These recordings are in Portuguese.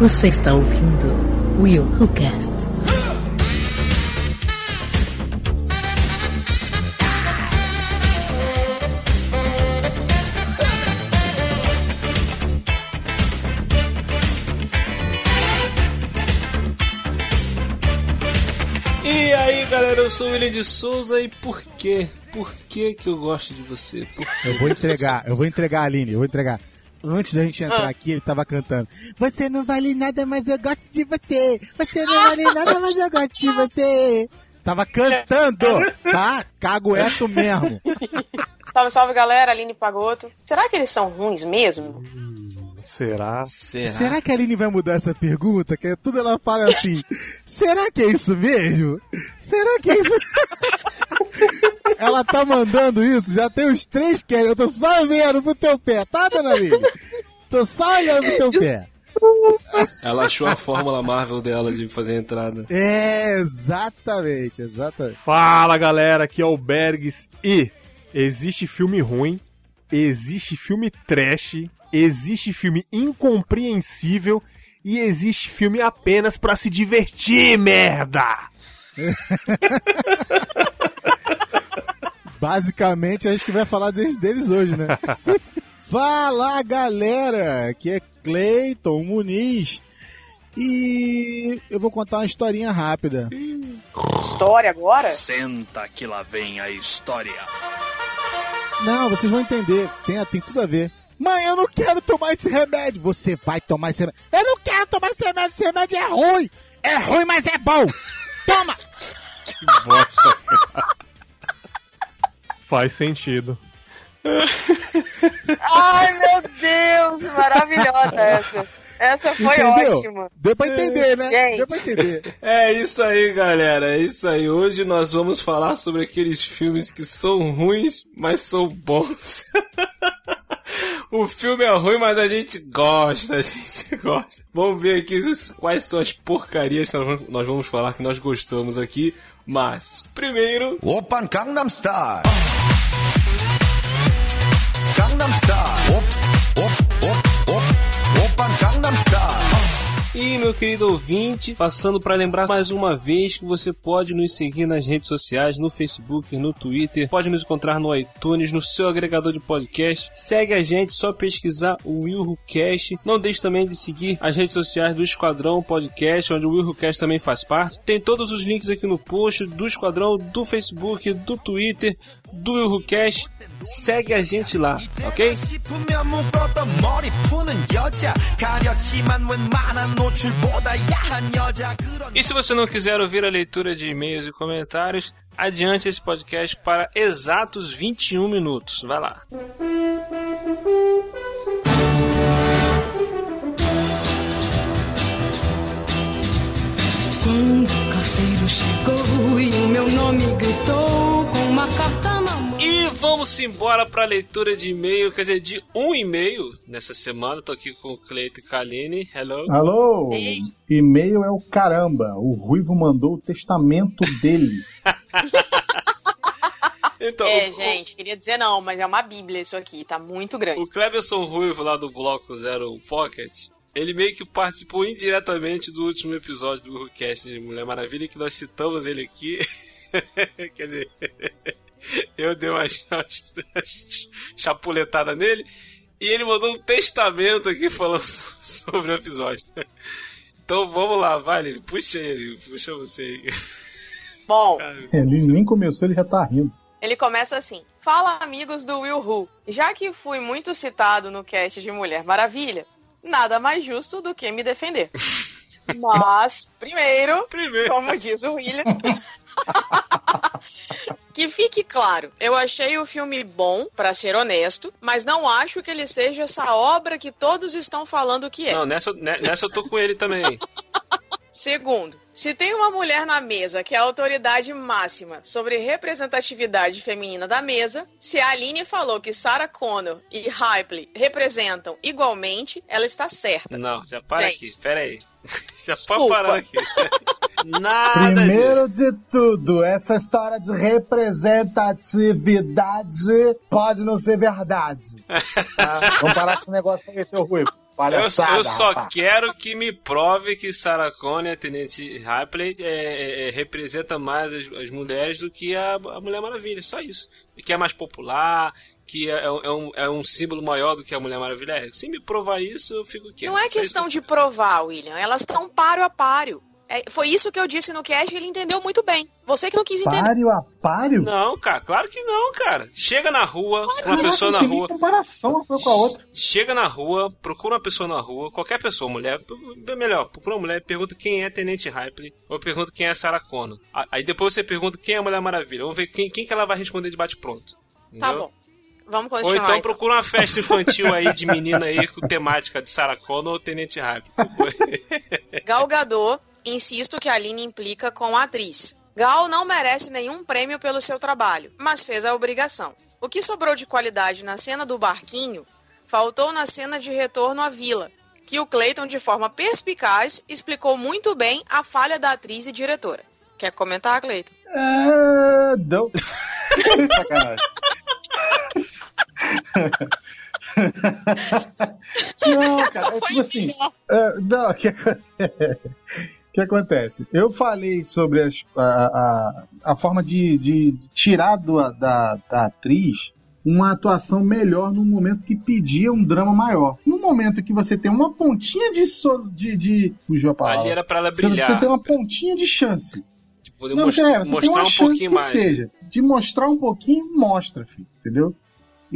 Você está ouvindo Will Who Cast. Sou o William de Souza e por quê? Por que que eu gosto de você? Por quê? Eu vou entregar, eu vou entregar a Aline, eu vou entregar. Antes da gente entrar aqui, ele tava cantando. Você não vale nada, mas eu gosto de você. Você não vale nada, mas eu gosto de você. Tava cantando, tá? Cagueto mesmo. Salve, salve galera, Aline Pagoto. Será que eles são ruins mesmo? Será? Será? Será que a Aline vai mudar essa pergunta? Que tudo ela fala assim. Será que é isso mesmo? Será que é isso? ela tá mandando isso, já tem os três que eu tô só olhando pro teu pé, tá, dona Aline? Tô só olhando pro teu pé. Ela achou a fórmula Marvel dela de fazer a entrada. É, exatamente, exatamente. Fala galera, aqui é o Bergs e existe filme ruim, existe filme trash, existe filme incompreensível e existe filme apenas pra se divertir, merda! Basicamente, acho que vai falar deles, deles hoje, né? Fala, galera! Aqui é Cleiton Muniz. E eu vou contar uma historinha rápida. História agora? Senta que lá vem a história. Não, vocês vão entender. Tem, tem tudo a ver. Mãe, eu não quero tomar esse remédio. Você vai tomar esse remédio. Eu não quero tomar esse remédio. Esse remédio é ruim. É ruim, mas é bom. Toma! Que bosta. Faz sentido. Ai, meu Deus! Maravilhosa essa. Essa foi Entendeu? ótima. Deu pra entender, né? Gente. Deu pra entender. É isso aí, galera. É isso aí. Hoje nós vamos falar sobre aqueles filmes que são ruins, mas são bons. O filme é ruim, mas a gente gosta, a gente gosta. Vamos ver aqui quais são as porcarias que nós vamos falar que nós gostamos aqui. Mas, primeiro... Opa, Gangnam Style Gangnam Style E meu querido ouvinte, passando para lembrar mais uma vez que você pode nos seguir nas redes sociais, no Facebook, no Twitter, pode nos encontrar no iTunes, no seu agregador de podcast. Segue a gente, só pesquisar o WilhoCast. Não deixe também de seguir as redes sociais do Esquadrão Podcast, onde o WilhoCast também faz parte. Tem todos os links aqui no post do Esquadrão, do Facebook, do Twitter, do Wilhucast, segue a gente lá, ok? E se você não quiser ouvir a leitura de e-mails e comentários, adiante esse podcast para exatos 21 minutos. Vai lá. Quando carteiro chegou e o meu nome gritou com uma carta na mão. E vamos embora para a leitura de e-mail, quer dizer, de um e-mail nessa semana. Tô aqui com o Cleito e Kaline. Hello. Alô? E-mail é o caramba. O Ruivo mandou o testamento dele. Então, É, o, gente, queria dizer não, mas é uma bíblia isso aqui, tá muito grande. o Cleberson Ruivo lá do Bloco Zero Pocket, ele meio que participou indiretamente do último episódio do Cast de Mulher Maravilha, que nós citamos ele aqui. quer dizer, eu dei uma ch- chapuletada nele. E ele mandou um testamento aqui falando so- sobre o episódio. Então vamos lá, vai, Lili, puxa ele, puxa você aí. Bom, Ele nem começou, ele já tá rindo. ele começa assim: Fala, amigos do Will Who. Já que fui muito citado no cast de Mulher Maravilha, nada mais justo do que me defender. Mas, primeiro, Primeiro. como diz o William. que fique claro, eu achei o filme bom, pra ser honesto, mas não acho que ele seja essa obra que todos estão falando que é. Não, nessa, ne- nessa eu tô com ele também. Segundo, se tem uma mulher na mesa que é a autoridade máxima sobre representatividade feminina da mesa, se a Aline falou que Sarah Connor e Ripley representam igualmente, ela está certa. Não, já para Gente. aqui, pera aí. Já Desculpa. pode parar aqui. Nada Primeiro disso. de tudo, essa história de representatividade pode não ser verdade. Tá? Vamos parar com esse negócio aí, seu Ruivo. Eu, Palhaçada, eu só rapaz. quero que me prove que Sarah Connor, a Tenente Ripley, é, é, é, representa mais as, as mulheres do que a, a Mulher Maravilha. Só isso. Que é mais popular, que é, é um, é um símbolo maior do que a Mulher Maravilha. É, se me provar isso, eu fico quieto. Não é questão que de provar, William. Elas estão páreo a páreo. É, foi isso que eu disse no cast e ele entendeu muito bem. Você que não quis entender. Páreo a páreo? Não, cara, claro que não, cara. Chega na rua, uma Caraca, pessoa na não tem nem rua. comparação uma com a outra. Chega na rua, procura uma pessoa na rua, qualquer pessoa, mulher, melhor, procura uma mulher, pergunta quem é Tenente Ripley, ou pergunta quem é Sarah Connor. Aí depois você pergunta quem é a Mulher Maravilha. Vamos ver quem, quem que ela vai responder de bate-pronto. Tá bom. Vamos Ou continuar. então então. procura uma festa infantil aí de menina aí com temática de Sarah Connor ou Tenente Ripley. Gal Gadot, insisto que a Aline implica com a atriz. Gal não merece nenhum prêmio pelo seu trabalho, mas fez a obrigação. O que sobrou de qualidade na cena do barquinho, faltou na cena de retorno à vila, que o Clayton, de forma perspicaz, explicou muito bem a falha da atriz e diretora. Quer comentar, Clayton? É, não. Sacanagem. não, cara, é tipo assim. é, não, o que, o que acontece? Eu falei sobre as- a, a, a forma de, de tirar do- da, da atriz uma atuação melhor no momento que pedia um drama maior. No momento que você tem uma pontinha de. So, de, de fugiu a palavra. Ali era pra ela Você- brilhar. Você tem uma pontinha de chance. Tipo, poder Não, mos- é, você tem mostrar uma um chance pouquinho que mais. seja. De mostrar um pouquinho, mostra, filho. Entendeu?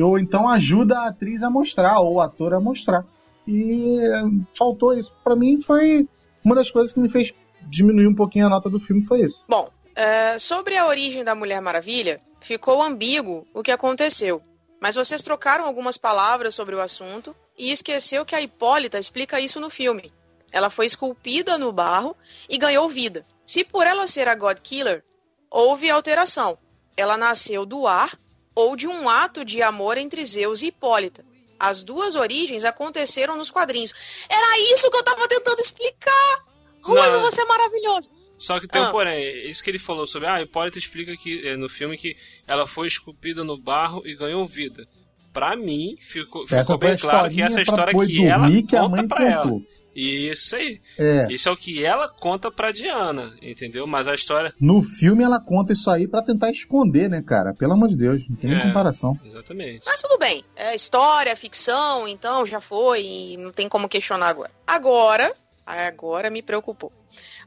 Ou então ajuda a atriz a mostrar, ou o ator a mostrar. E é, faltou isso. Pra mim foi uma das coisas que me fez diminuir um pouquinho a nota do filme, foi isso. Bom, é, sobre a origem da Mulher Maravilha, ficou ambíguo o que aconteceu. Mas vocês trocaram algumas palavras sobre o assunto e esqueceu que a Hipólita explica isso no filme. Ela foi esculpida no barro e ganhou vida. Se por ela ser a God Killer, houve alteração. Ela nasceu do ar ou de um ato de amor entre Zeus e Hipólita. As duas origens aconteceram nos quadrinhos. Era isso que eu tava tentando explicar! Ruivo, você é maravilhoso! Só que tem um Ah. porém, isso que ele falou sobre, ah, Hipólita explica que eh, no filme que ela foi esculpida no barro e ganhou vida. Pra mim, ficou, ficou bem claro que essa história que ela que a conta mãe pra ela. Contou. Isso aí. É. Isso é o que ela conta pra Diana, entendeu? Mas a história. No filme ela conta isso aí pra tentar esconder, né, cara? Pelo amor de Deus, não tem nem É. comparação. Exatamente. Mas tudo bem. É história, ficção, então já foi e não tem como questionar agora. Agora, agora me preocupou.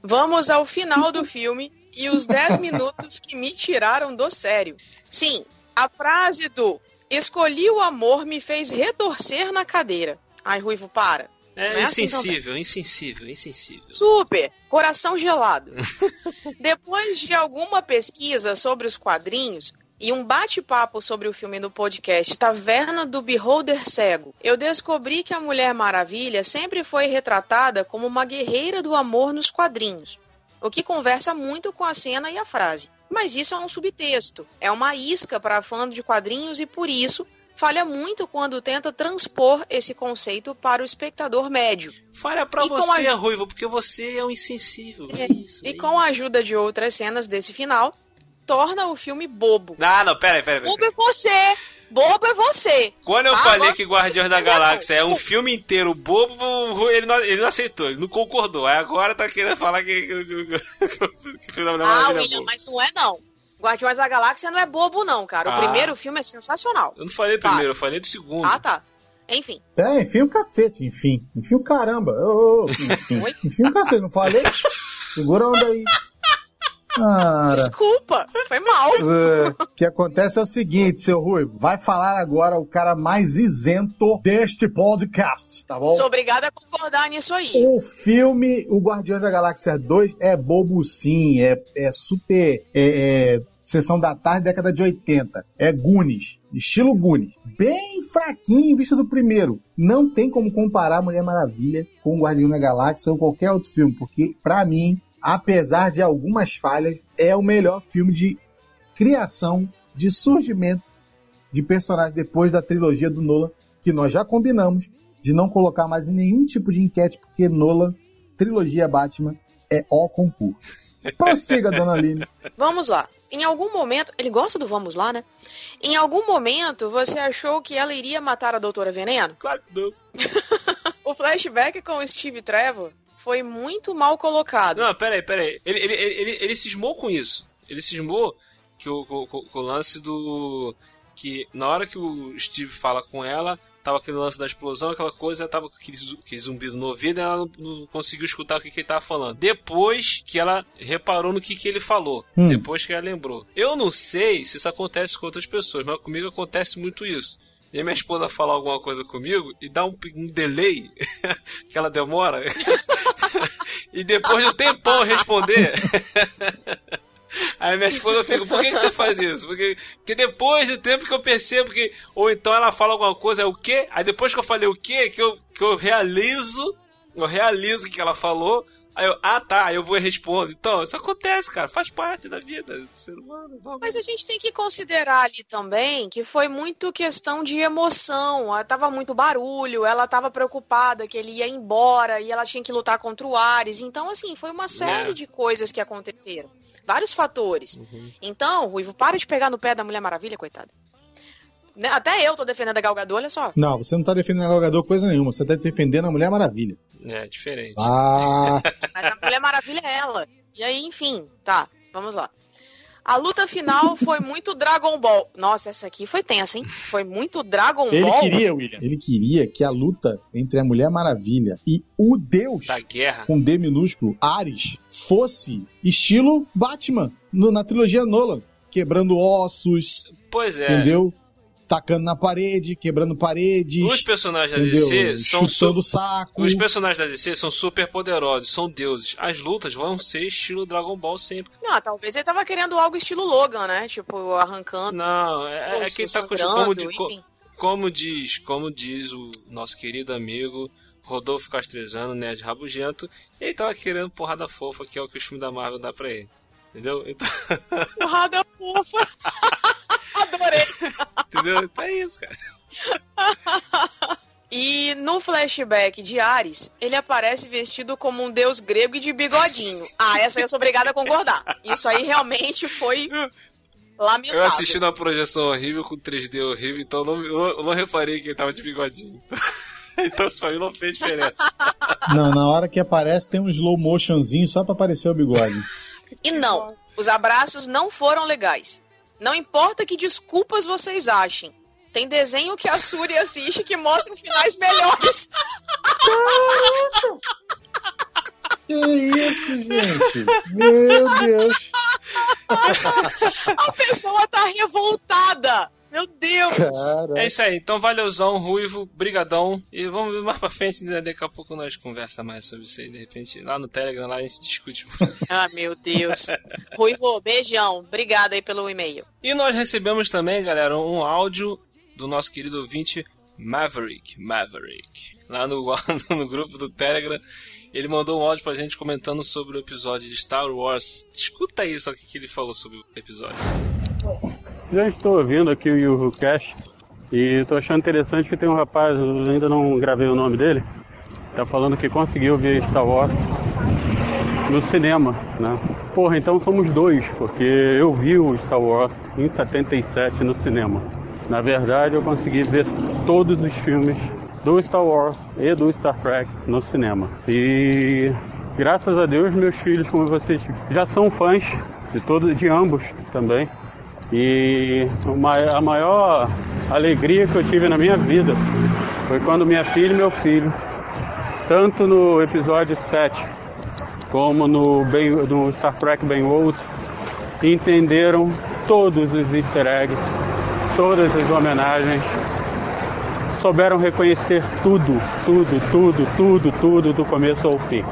Vamos ao final do filme e os 10 minutos que me tiraram do sério. Sim, a frase do escolhi o amor me fez retorcer na cadeira. Ai, Ruivo, para. É é assim insensível, insensível, insensível. Super, coração gelado. Depois de alguma pesquisa sobre os quadrinhos e um bate-papo sobre o filme no podcast Taverna do Beholder Cego, eu descobri que a Mulher Maravilha sempre foi retratada como uma guerreira do amor nos quadrinhos, o que conversa muito com a cena e a frase. Mas isso é um subtexto, é uma isca para fã de quadrinhos e por isso falha muito quando tenta transpor esse conceito para o espectador médio. Falha pra E com você, a- Ruivo, porque você é um insensível. É, Isso, E é com a ajuda de outras cenas desse final, torna o filme bobo. Ah, não, pera aí, pera aí. Bobo é você! Bobo é você! Quando eu Ah, falei agora- que Guardiões da Galáxia é um filme inteiro bobo, ele não, ele não aceitou, ele não concordou. Aí agora tá querendo falar que, que, que, que, que o filme da Mulher Ah, é William, bobo. mas não é não. Guardiões da Galáxia não é bobo não, cara. O Ah. primeiro filme é sensacional. Eu não falei do Tá. primeiro, eu falei do segundo. Ah, tá. Enfim, Pera, enfim o cacete, enfim. Enfim o caramba. Ô, enfim, enfim o cacete, não falei? Segura a onda aí. Cara. desculpa, foi mal. É, O que acontece é o seguinte, seu Ruivo. Vai falar agora o cara mais isento deste podcast, tá bom? Sou obrigada a concordar nisso aí. O filme O Guardiões da Galáxia 2 é bobo sim, é, é super. É, é sessão da tarde, década de 80. É Goonies, estilo Goonies. Bem fraquinho em vista do primeiro. Não tem como comparar Mulher Maravilha com o Guardião da Galáxia ou qualquer outro filme, porque, pra mim, apesar de algumas falhas, é o melhor filme de criação, de surgimento de personagens depois da trilogia do Nolan, que nós já combinamos de não colocar mais em nenhum tipo de enquete, porque Nolan, trilogia Batman, é o concurso. Prossiga, dona Aline. Vamos lá. Em algum momento. Ele gosta do vamos lá, né? Em algum momento você achou que ela iria matar a Doutora Veneno? Claro que não. O flashback com o Steve Trevor foi muito mal colocado. Não, peraí, peraí. Ele, ele, ele, ele, ele cismou com isso. Ele cismou que o, com, com- com o lance do. Que na hora que o Steve fala com ela, tava aquele lance da explosão, aquela coisa, tava com aquele, aquele zumbido no ouvido e ela não, não conseguiu escutar o que, que ele tava falando. Depois que ela reparou no que, que ele falou. Hum. Depois que ela lembrou. Eu não sei se isso acontece com outras pessoas, mas comigo acontece muito isso. E minha esposa fala alguma coisa comigo e dá um, um delay, que ela demora. e depois de um tempão responder. Aí minha esposa fica, por que, que você faz isso? Porque, porque depois do tempo que eu percebo que. Ou então ela fala alguma coisa, é o quê? Aí depois que eu falei o quê, que eu, que eu realizo, eu realizo o que ela falou. Aí eu, ah tá, eu vou e respondo. Então, isso acontece, cara, faz parte da vida do ser humano. Vamos. Mas a gente tem que considerar ali também que foi muito questão de emoção. Ah, Tava muito barulho, ela tava preocupada que ele ia embora e ela tinha que lutar contra o Ares. Então, assim, foi uma série É. de coisas que aconteceram. Vários fatores. Então, Ruivo, para de pegar no pé da Mulher Maravilha, coitada. Né, Até eu tô defendendo a Gal Gadot, olha só. Não, você não tá defendendo a Gal Gadot coisa nenhuma. Você tá defendendo a Mulher Maravilha. É, diferente. Ah, Mas a Mulher Maravilha é ela. E aí, enfim, tá, vamos lá. A luta final foi muito Dragon Ball. Nossa, essa aqui foi tensa, hein? Foi muito Dragon Ele Ball. queria, William. ele queria que a luta entre a Mulher Maravilha e o Deus Da guerra. com D minúsculo, Ares, fosse estilo Batman no- na trilogia Nolan, quebrando ossos, Pois é. entendeu? Tacando na parede, quebrando paredes, Os personagens da? DC são Chutando saco. Os personagens da DC são super poderosos, são deuses. As lutas vão ser estilo Dragon Ball sempre. Não, talvez ele tava querendo algo estilo Logan, né? Tipo, arrancando. Não, é, é quem tá como, di- co- como diz, como diz o nosso querido amigo Rodolfo Castrezano, Nerd Rabugento, ele tava querendo porrada fofa, que é o que o filme da Marvel dá pra ele. Entendeu? Então, Porrada fofa. Adorei. entendeu? Então é isso, cara. E no flashback de Ares, ele aparece vestido como um deus grego e de bigodinho. Ah, essa aí eu sou obrigada a concordar. Isso aí realmente foi lamentável. Eu assisti numa projeção horrível com 3D horrível, então eu não, eu não reparei que ele tava de bigodinho. Então isso pra mim não fez diferença. Não, na hora que aparece tem um slow motionzinho só pra aparecer o bigode. E não, os abraços não foram legais. Não importa que desculpas vocês achem. Tem desenho que a Suri assiste que mostram finais melhores. Que isso, gente? Meu Deus. A pessoa tá revoltada. Meu Deus. É isso aí, então valeuzão, Ruivo, brigadão. E vamos ver mais pra frente, né? daqui a pouco nós conversa mais sobre isso aí, de repente. Lá no Telegram, lá a gente discute. Ah, meu Deus. Ruivo, beijão. Obrigada aí pelo e-mail. e nós recebemos também, galera, um áudio do nosso querido ouvinte Maverick. Maverick. Lá no, no grupo do Telegram. Ele mandou um áudio pra gente comentando sobre o episódio de Star Wars. Escuta aí só o que que ele falou sobre o episódio. Já estou ouvindo aqui o Yuhu Cash e estou achando interessante que tem um rapaz, ainda não gravei o nome dele, tá falando que conseguiu ver Star Wars no cinema, né? Porra, então somos dois, porque eu vi o Star Wars em 77 no cinema. Na verdade, eu consegui ver todos os filmes do Star Wars e do Star Trek no cinema. E graças a Deus, meus filhos, como vocês, já são fãs de todos, de ambos também. E a maior alegria que eu tive na minha vida foi quando minha filha e meu filho, tanto no episódio 7 como no, Ben- no Star Trek Ben Old, entenderam todos os easter eggs, todas as homenagens, souberam reconhecer tudo, tudo, tudo, tudo, tudo do começo ao fim.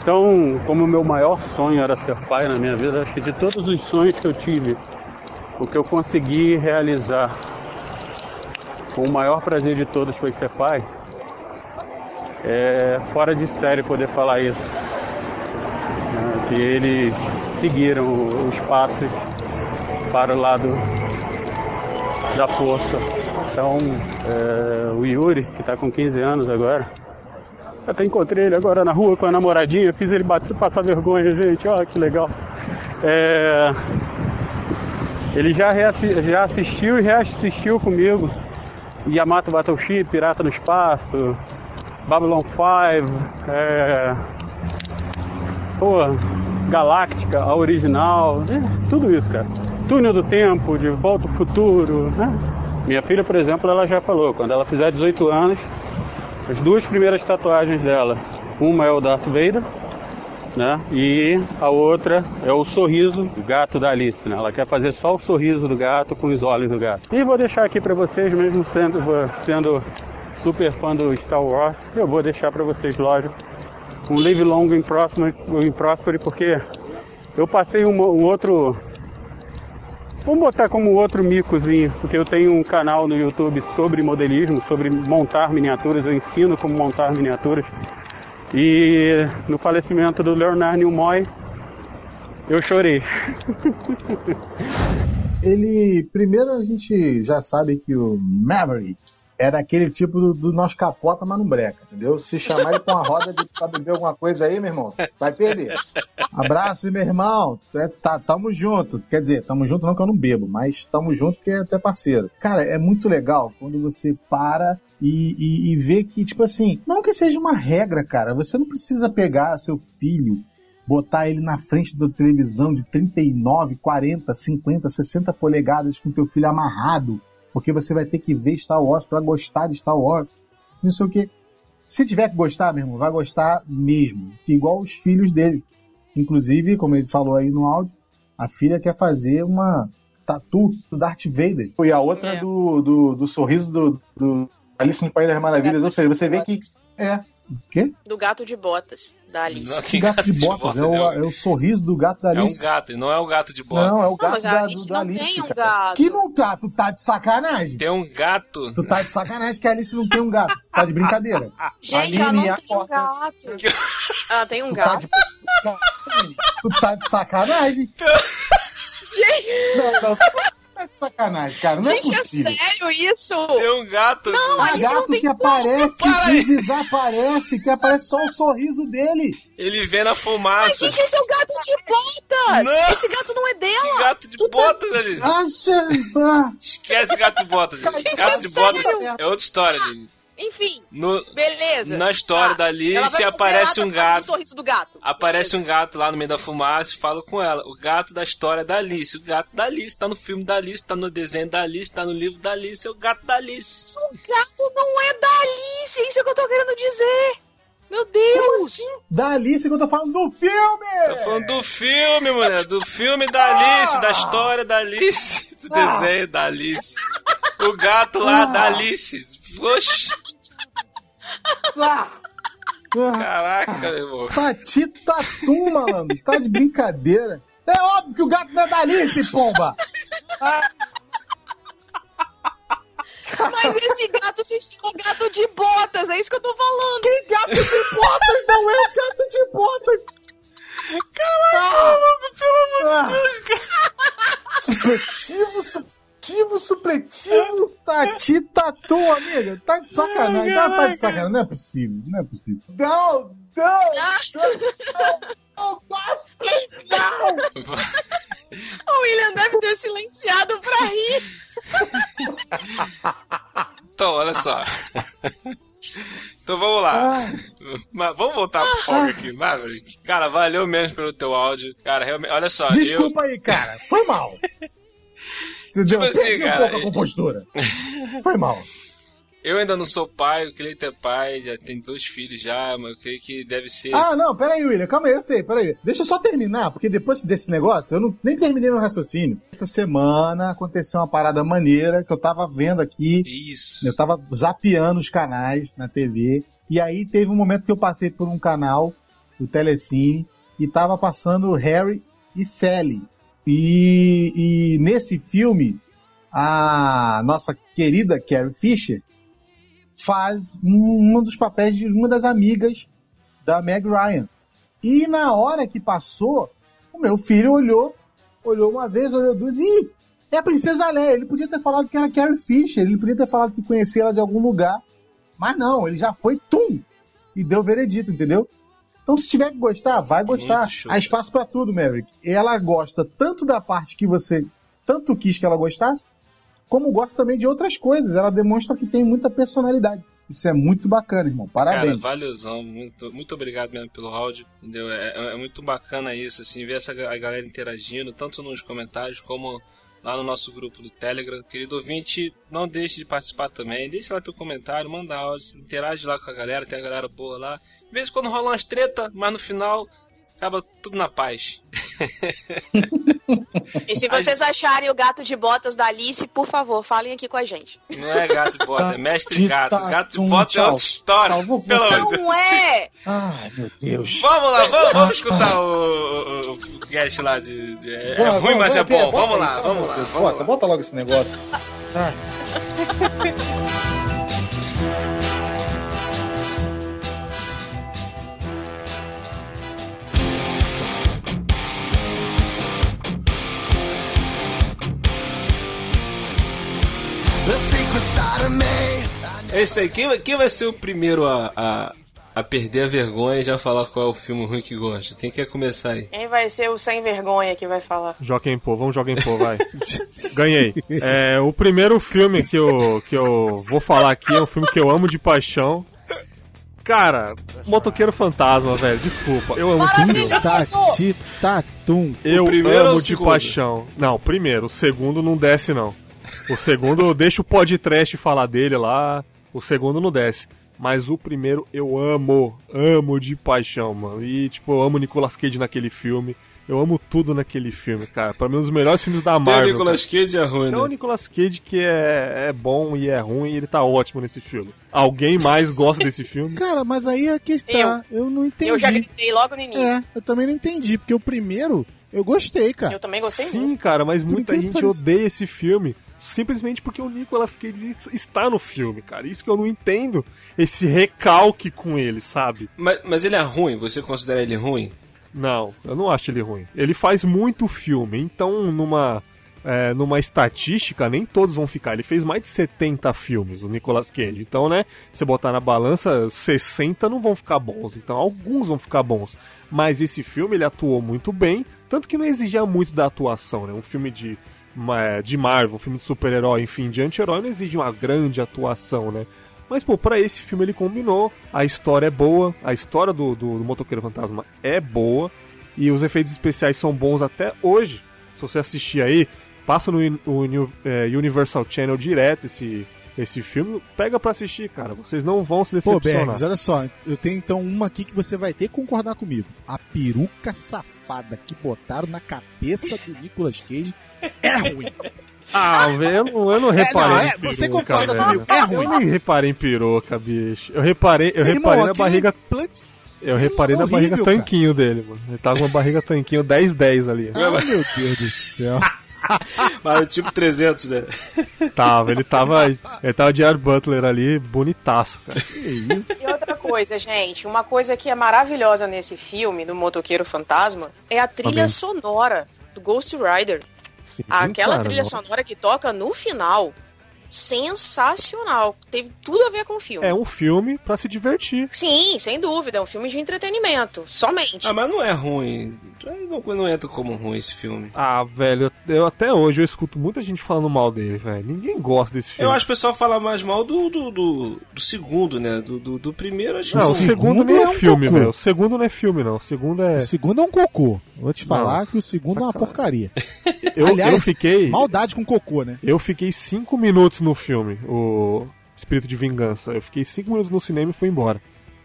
Então, como meu maior sonho era ser pai na minha vida, acho que de todos os sonhos que eu tive, o que eu consegui realizar com o maior prazer de todos foi ser pai. É fora de série poder falar isso. né, Que eles seguiram os passos para o lado da força. Então, é, o Yuri, que está com 15 anos agora, Até encontrei ele agora na rua com a namoradinha, fiz ele bater, passar vergonha, gente, ó, que legal. É... Ele já, já assistiu e reassistiu comigo Yamato Battleship, Pirata no Espaço, Babylon 5, é... Pô, Galáctica, a original, é, tudo isso, cara. Túnel do Tempo, De Volta ao Futuro, né? Minha filha, por exemplo, ela já falou, quando ela fizer 18 anos, as duas primeiras tatuagens dela, uma é o Darth Vader, né? E a outra é o sorriso do gato da Alice, né? Ela quer fazer só o sorriso do gato com os olhos do gato. E vou deixar aqui pra vocês, mesmo sendo, sendo super fã do Star Wars, eu vou deixar pra vocês, lógico, um Live Long and Prosper, and Prosper porque eu passei um, um outro Vamos botar como outro micozinho, porque eu tenho um canal no YouTube sobre modelismo, sobre montar miniaturas, eu ensino como montar miniaturas. E no falecimento do Leonardo Nimoy, eu chorei. Ele, primeiro a gente já sabe que o Maverick era aquele tipo do, do nós capota, mas não breca, entendeu? Se chamar ele pra uma roda de pra beber alguma coisa aí, meu irmão, vai perder. Abraço, meu irmão. É, tá, tamo junto. Quer dizer, tamo junto não que eu não bebo, mas tamo junto porque tu é parceiro. Cara, é muito legal quando você para e, e, e vê que, tipo assim, não que seja uma regra, cara. Você não precisa pegar seu filho botar ele na frente da televisão de 39, 40, 50, 60 polegadas com teu filho amarrado, porque você vai ter que ver Star Wars para gostar de Star Wars. Não sei o que. Se tiver que gostar, meu irmão, vai gostar mesmo. Igual os filhos dele. Inclusive, como ele falou aí no áudio, a filha quer fazer uma tatu do Darth Vader. E a outra É. do, do, do sorriso do, do Alice no País das Maravilhas. Ou seja, você vê que. É. O quê? Do gato de botas, da Alice. Não, Que gato de botas? É o, é o sorriso do gato da É um Alice. gato, e não é o gato de bota. Não, é o Não, gato mas a da, Alice do, da não Alice. tem um cara. gato. Que não tá? Tu tá de sacanagem? Tem um gato. Tu tá de sacanagem que a Alice não tem um gato. Tu tá de brincadeira. Gente, ela não tem um gato. Ela tem um Tu tá gato. de, tu tá de sacanagem? Gente, Não, não, tá de sacanagem, cara. Não gente, é é possível. sério isso? Tem um gato. Não, Um não gato tem que aparece e desaparece, que aparece só o sorriso dele. Ele vê na Mas, fumaça. gente, esse é o gato de botas! Não. Esse gato não é dela! Que gato de botas ali. Acha. Esquece gato de botas. Gente, Gato de é botas sério? é outra história. Lili. Enfim, No, beleza. Na história Tá. da Alice, aparece um do gato. sorriso do gato. Aparece um gato lá no meio da fumaça e fala com ela. O gato da história da Alice. O gato da Alice tá no filme da Alice, tá no desenho da Alice, tá no livro da Alice. É o gato da Alice. O gato não é da Alice, isso é o que eu tô querendo dizer. Meu Deus! da Alice que eu tô falando do filme! Tô falando do filme, mulher. Do filme da Alice, da história da Alice, do desenho da Alice. O gato lá da Alice. Oxi, Ah, caraca, meu irmão. Tati Tatum, malandro. Tá de brincadeira. É óbvio que o gato não é da Alice, pomba. Mas esse gato se chama gato de botas, é isso que eu tô falando. Que gato de botas não é o gato de botas. Caraca, pelo amor de Deus, cara. Supletivo, supletivo, supletivo. Tati Tatum, amiga. Tá de sacanagem. Tá, tá de sacanagem. Não é possível. Não é possível. Não, não, não, não, não. O William deve ter silenciado pra rir. Então, olha só. Então vamos lá. Ah, Mas vamos voltar pro foco aqui, Maverick. Cara, valeu mesmo pelo teu áudio. Cara, realmente, olha só. Desculpa aí, cara. Foi mal. Entendeu? Tipo assim, Perdi cara, um pouco a compostura. Foi mal. Eu, ainda não sou pai, eu queria ter pai, já tenho dois filhos já, mas eu creio que deve ser. Ah, não, peraí, William, calma aí, eu sei, peraí. Deixa eu só terminar, porque depois desse negócio, eu não, nem terminei meu raciocínio. Essa semana aconteceu uma parada maneira que eu tava vendo aqui, Isso. eu tava zapeando os canais na TV, e aí teve um momento que eu passei por um canal, o Telecine, e tava passando Harry e Sally. E, e nesse filme, a nossa querida Carrie Fisher faz um, um dos papéis de uma das amigas da Meg Ryan. E na hora que passou, o meu filho olhou, olhou uma vez, olhou duas, e é a Princesa Leia. Ele podia ter falado que era Carrie Fisher, ele podia ter falado que conhecia ela de algum lugar, mas não, ele já foi tum e deu veredito, entendeu? Então, se tiver que gostar, vai gostar. Show, Há espaço pra tudo, Maverick. Ela gosta tanto da parte que você tanto quis que ela gostasse, como gosta também de outras coisas. Ela demonstra que tem muita personalidade. Isso é muito bacana, irmão. Cara, Parabéns. valeuzão, muito, muito obrigado mesmo pelo áudio, entendeu? É, é- é muito bacana isso, assim, ver essa a galera interagindo, tanto nos comentários como lá no nosso grupo do Telegram. Querido ouvinte, não deixe de participar também, deixa lá teu comentário, manda áudio, interage lá com a galera, tem a galera boa lá. De vez em quando rola umas treta, mas no final acaba tudo na paz. E se vocês acharem o gato de botas da Alice, por favor, falem aqui com a gente. Não é gato de bota, é mestre gato. Tá, Gato de tum, bota é outra história. Tchau, vou- Pelo amor de Deus. Não é! Ai, meu Deus. Vamos lá, vamos, vamos escutar o, o, o cast lá de. de- é Vai, ruim, mas é bom. bota Vamos lá, vamos lá. Vamos Bota, lá. bota logo esse negócio. Ai. É isso aí. Quem, vai- quem vai ser o primeiro a, a, a perder a vergonha e já falar qual é o filme ruim que gosta? Quem quer começar aí? Quem vai ser o sem vergonha que vai falar? Joaquim Pô, vamos Joaquim Pô, vai. Ganhei. É, o primeiro filme que eu, que eu vou falar aqui é um filme que eu amo de paixão. Cara, Motoqueiro Fantasma, velho, desculpa. Eu amo esse filme. Tati, tatum. Eu primeiro ou amo de paixão. Não, o primeiro. O segundo não desce, não. O segundo, deixa o podcast falar dele lá. O segundo não desce. Mas o primeiro eu amo. Amo de paixão, mano. E, tipo, eu amo o Nicolas Cage naquele filme. Eu amo tudo naquele filme, cara. Pra mim, um dos melhores filmes da Tem o Marvel. Nicolas Cage é ruim, Não o né? Nicolas Cage que é, é bom e é ruim e ele tá ótimo nesse filme. Alguém mais gosta desse filme? Cara, mas aí a questão, eu, não entendi. Eu já gritei logo no início. É, eu também não entendi, porque o primeiro eu gostei, cara. Eu também gostei Sim, muito. cara, mas muita gente odeia esse filme simplesmente porque o Nicolas Cage está no filme, cara. Isso que eu não entendo, esse recalque com ele, sabe? Mas, mas ele é ruim? Você considera ele ruim? Não, eu não acho ele ruim. Ele faz muito filme, então numa é, numa estatística nem todos vão ficar. Ele fez mais de 70 filmes, o Nicolas Cage. Então, né, se botar na balança, 60 não vão ficar bons. Então, alguns vão ficar bons. Mas esse filme ele atuou muito bem, tanto que não exigia muito da atuação, né? Um filme de de Marvel, um filme de super-herói, enfim, de anti-herói não exige uma grande atuação, né? Mas, pô, pra esse filme ele combinou, a história é boa, a história do, do, do Motoqueiro Fantasma é boa, e os efeitos especiais são bons até hoje. Se você assistir aí, passa no Uni- Uni- é, Universal Channel direto esse, esse filme, pega pra assistir, cara. Vocês não vão se Pô, decepcionar. Bergs, olha só, eu tenho então uma aqui que você vai ter que concordar comigo. A peruca safada que botaram na cabeça do Nicolas Cage é ruim. Ah, eu não, eu não É, reparei. não, em é, você peruca, concorda velho. comigo, é ruim. Eu nem reparei em peruca, bicho. Eu reparei, eu Meu irmão, reparei na barriga. plant- Eu reparei na horrível, barriga cara. tanquinho dele, mano. Ele tava com uma barriga tanquinho 10-10 ali. Ah, meu Deus do céu. Mas tipo 300, né? Tava, ele tava. Ele tava de Air Butler ali, bonitaço, cara. Que isso? E outra coisa, gente, uma coisa que é maravilhosa nesse filme, do Motoqueiro Fantasma, é a trilha bem. sonora do Ghost Rider. Sim, Aquela cara, trilha nossa. sonora que toca no final, sensacional. Teve tudo a ver com o filme. É um filme pra se divertir. Sim, sem dúvida, é um filme de entretenimento, somente. Ah, mas não é ruim. Não, não entra como ruim esse filme. Ah, velho, eu, eu até hoje eu escuto muita gente falando mal dele, velho. Ninguém gosta desse filme. Eu acho que o pessoal fala mais mal do, do, do, do segundo, né? Do, do, do primeiro, acho Não, que o sim. segundo, segundo nem é, é um filme, cocô. velho. O segundo não é filme, não. O segundo é. O segundo é um cocô. Vou te falar Não. que o segundo é uma porcaria. Eu, Aliás, eu fiquei. Maldade com cocô, né? Eu fiquei cinco minutos no filme, o Espírito de Vingança. Eu fiquei cinco minutos no cinema e fui embora.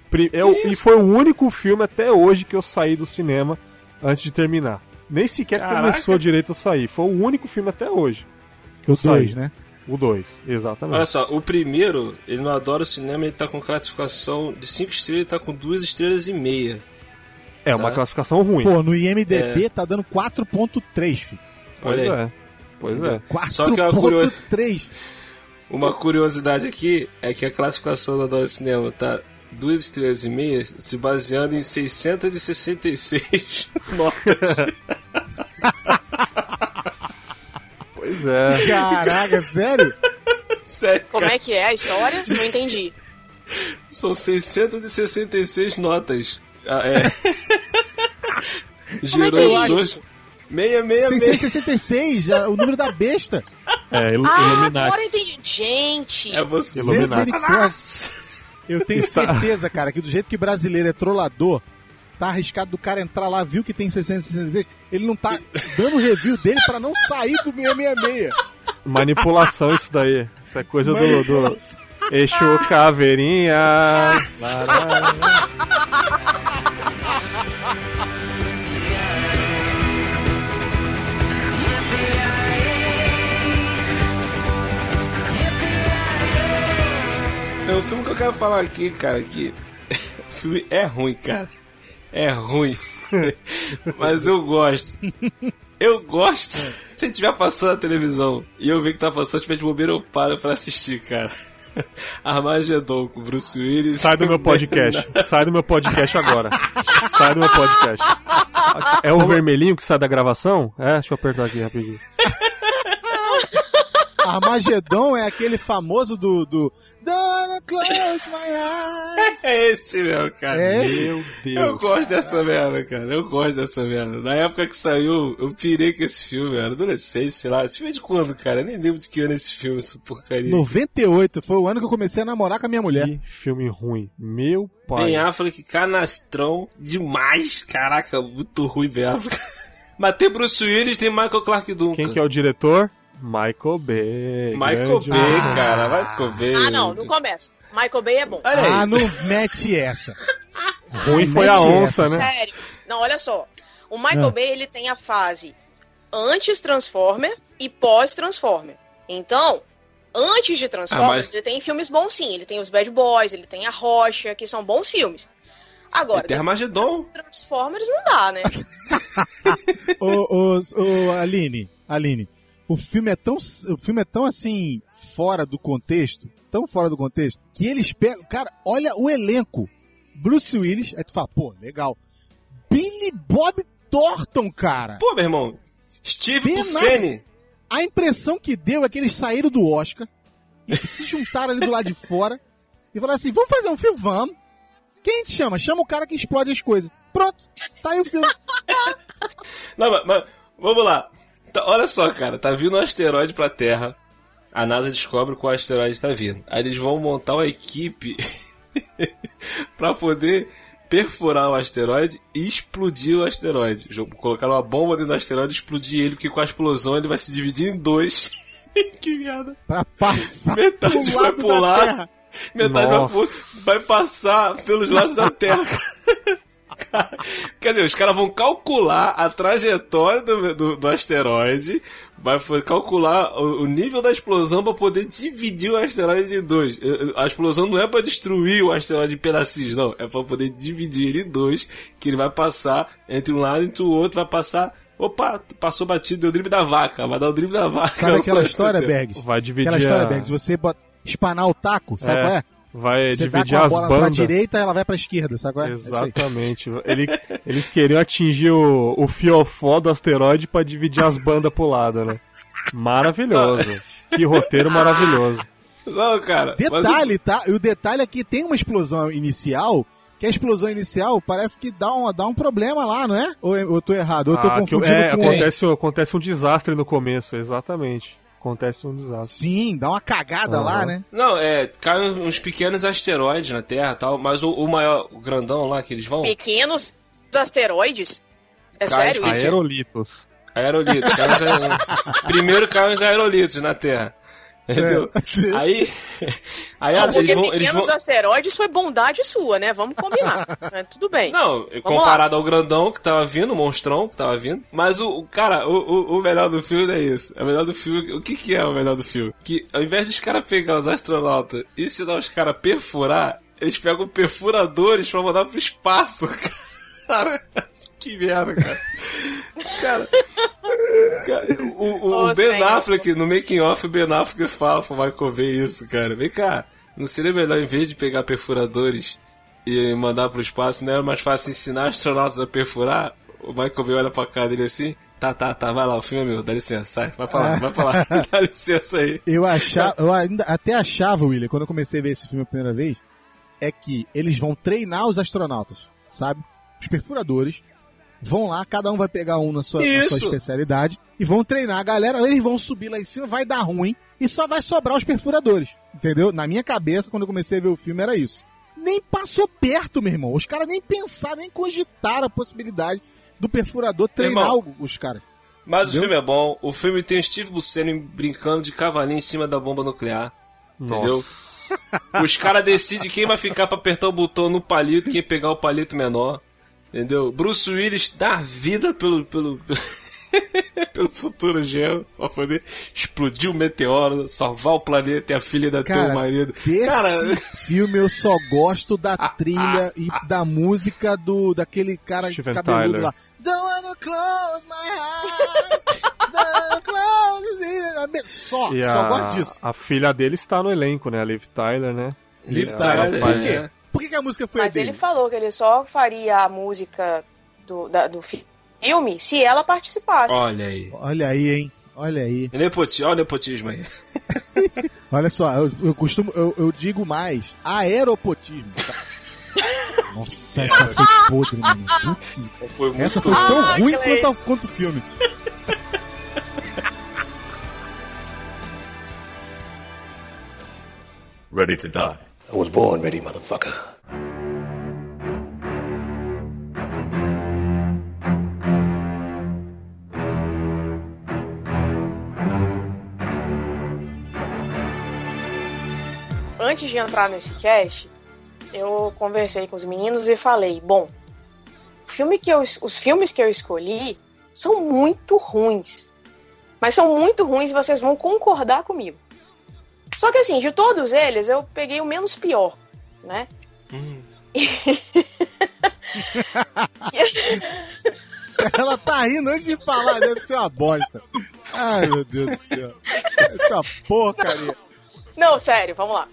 Pri- eu- e foi o único filme até hoje que eu saí do cinema antes de terminar. Nem sequer Caraca. começou direito a sair. Foi o único filme até hoje. O Isso aí. dois, né? O 2, exatamente. Olha só, o primeiro, ele não adora o cinema, ele tá com classificação de 5 estrelas, ele tá com 2 estrelas e meia. é uma tá. classificação ruim. Pô, no IMDB tá dando 4.3, filho. pois olha aí. é. Pois é. Só que é uma curiosa- 4.3. Uma curiosidade aqui é que a classificação do Adoro Cinema tá 2 estrelas e meia, se baseando em 666 notas. Pois é. Caraca, sério? Sério, Como cara. é que é a história? Não entendi. São 666 notas. Ah, é. Como é que é Girou em isso? dois. 666. 666, já, o número da besta. É, il Ah, Illuminati. agora eu entendi. Gente, É você. Satanás. Eu tenho certeza, cara, que do jeito que brasileiro é trollador, tá arriscado do cara entrar lá, viu que tem 666, ele não tá dando review dele pra não sair do 666. Manipulação isso daí. Isso é coisa do, do. Exu Caveirinha. É um filme que eu quero falar aqui, cara, que o filme é ruim, cara. É ruim. Mas eu gosto. Eu gosto. Se tiver passando na televisão e eu ver que tá passando, tiver de bobeira, eu paro pra assistir, cara. Armagedon com Bruce Willis. Sai do meu podcast. Sai do meu podcast agora. Sai do meu podcast. É o vermelhinho que sai da gravação? É, deixa eu apertar aqui rapidinho. Armagedon é aquele famoso do. do Don't close my eyes. É esse mesmo, cara. É esse? Meu Eu Deus. gosto dessa merda, cara. Eu gosto dessa merda. Na época que saiu, eu pirei com esse filme, era adolescente, sei lá. Esse filme é de quando, cara? Eu nem lembro de que ano é esse filme, essa porcaria. 98 foi o ano que eu comecei a namorar com a minha mulher. Que filme ruim. Meu pai. Ben Affleck, canastrão demais. Caraca, muito ruim Ben Affleck. Mas tem Bruce Willis, tem Michael Clark Duncan. Quem que é o diretor? Michael Bay. Michael Bay, cara. Michael Bay. ah não, não começa. Michael Bay é bom. Olha aí. Ah, não mete essa. Ruim foi a onça, essa. né? Sério. Não, olha só. O Michael Ah. Bay, ele tem a fase antes Transformer e pós Transformer. Então, antes de Transformers, Ah, mas- ele tem filmes bons sim. Ele tem os Bad Boys, ele tem a Rocha, que são bons filmes. Agora, tem Armagedon. Transformers não dá, né? ô, ô, ô, Aline, Aline, o filme é tão, o filme é tão assim fora do contexto, tão fora do contexto, que eles pegam, cara, olha o elenco. Bruce Willis, aí tu fala, pô, legal. Billy Bob Thornton, cara. Pô, meu irmão. Steve Buscemi. A impressão que deu é que eles saíram do Oscar e se juntaram ali do lado de fora e falaram assim: vamos fazer um filme? Vamos. Quem a gente chama? Chama o cara que explode as coisas. Pronto, tá aí o filme. Não, mas, mas vamos lá. Tá, olha só, cara. Tá vindo um asteroide pra Terra. A NASA descobre qual asteroide tá vindo. Aí eles vão montar uma equipe pra poder perfurar o asteroide e explodir o asteroide. Colocar uma bomba dentro do asteroide e explodir ele, porque com a explosão ele vai se dividir em dois. que merda. Pra passar Metade vai pro da lado. Metade vai, vai passar pelos lados da Terra. Quer dizer, os caras vão calcular a trajetória do, do, do asteroide, vai calcular o, o nível da explosão para poder dividir o asteroide em dois. A explosão não é para destruir o asteroide em pedacinhos, não. É para poder dividir ele em dois, que ele vai passar entre um lado e entre o outro, vai passar. Opa, passou batido, deu o drible da vaca, vai dar o drible da vaca. Sabe aquela história, Bergs? Vai dividir Aquela história, a- Bergs, você bota, espanar o taco, sabe É, qual é? Vai Você dá dividir com a as bola pra bandas. direita ela vai pra esquerda, sabe qual é? É. Exatamente. Ele, eles queriam atingir o, o fiofó do asteroide pra dividir as bandas pro lado, né? Maravilhoso. Que roteiro maravilhoso. Não, cara. mas Detalhe, tá? E o detalhe é que tem uma explosão inicial, que a explosão inicial parece que dá um, dá um problema lá, não é? Ou eu tô errado? Ou eu tô Ah, que- confundindo é, com... acontece, acontece um desastre no começo, exatamente. Acontece um desastre. Sim, dá uma cagada Aham. lá, né? Não, é, caem uns pequenos asteroides na Terra e tal, mas o, o maior, o grandão lá que eles vão, Pequenos asteroides? É Cai, sério isso? Aerolitos. aerolitos. caem uns aer- Primeiro caem os aerolitos na Terra. Entendeu? É. Aí, aí Não, eles porque vão, eles pequenos vão. asteroides foi bondade sua, né? Vamos combinar. Mas tudo bem. Não, comparado ao grandão que tava vindo, o monstrão que tava vindo. Mas o, o cara, o, o, o melhor do filme é isso. O melhor do filme. O que, que é o melhor do filme? Que ao invés de os caras pegar os astronautas e ensinar os caras a perfurar, eles pegam perfuradores pra mandar pro espaço. Cara, que merda, cara. Cara, cara, o, o, o Ô, Ben Senhor. Affleck, no making off, o Ben Affleck fala pro Michael Bay isso, cara. Vem cá, não seria melhor, em vez de pegar perfuradores e mandar pro espaço, não era mais fácil ensinar astronautas a perfurar? O Michael Bay olha pra cara dele assim, tá, tá, tá, vai lá, o filme é meu, dá licença, sai, vai pra lá, vai pra lá, dá licença aí. Eu achava, eu ainda até achava, William, quando eu comecei a ver esse filme a primeira vez, é que eles vão treinar os astronautas, sabe? Os perfuradores vão lá, cada um vai pegar um na sua, na sua especialidade e vão treinar a galera. Eles vão subir lá em cima, vai dar ruim e só vai sobrar os perfuradores, entendeu? Na minha cabeça, quando eu comecei a ver o filme, era isso. Nem passou perto, meu irmão. Os caras nem pensaram, nem cogitaram a possibilidade do perfurador treinar Irmão, os caras. Mas Entendeu? o filme é bom. O filme tem o Steve Buscemi brincando de cavalinho em cima da bomba nuclear. Entendeu? Os caras decidem quem vai ficar pra apertar o botão no palito e quem pegar o palito menor. Entendeu? Bruce Willis dá vida pelo. pelo... pelo futuro gelo pra poder explodir o meteoro, salvar o planeta e a filha da teu Cara, marido. desse Cara, filme eu só gosto da trilha e da música do daquele cara Steven cabeludo Tyler. lá. Don't wanna close my eyes. Don't wanna close eyes. Só, E só a, gosto disso. a filha dele está no elenco, né? A Liv Tyler, né? Liv É, Tyler. Por quê? Por que, que a música foi Mas dele? ele falou que ele só faria a música do, da- do fi- filme se ela participasse. olha aí. Olha aí, hein? Olha aí. Nepotismo, olha o nepotismo aí. Olha só, eu, eu costumo, eu, eu digo mais, aeropotismo. tá? Nossa, essa foi podre, mano. Putz, Foi muito essa foi tão Ah, ruim quanto, a- quanto o filme. Ready to die. I was born ready, motherfucker. Antes de entrar nesse cast, eu conversei com os meninos e falei: bom, filme que eu, os filmes que eu escolhi são muito ruins. Mas são muito ruins e vocês vão concordar comigo. Só que assim, de todos eles, eu peguei o menos pior, né? Ela tá rindo antes de falar, deve ser uma bosta. Ai, meu Deus do céu. Essa porcaria. Não, sério, vamos lá.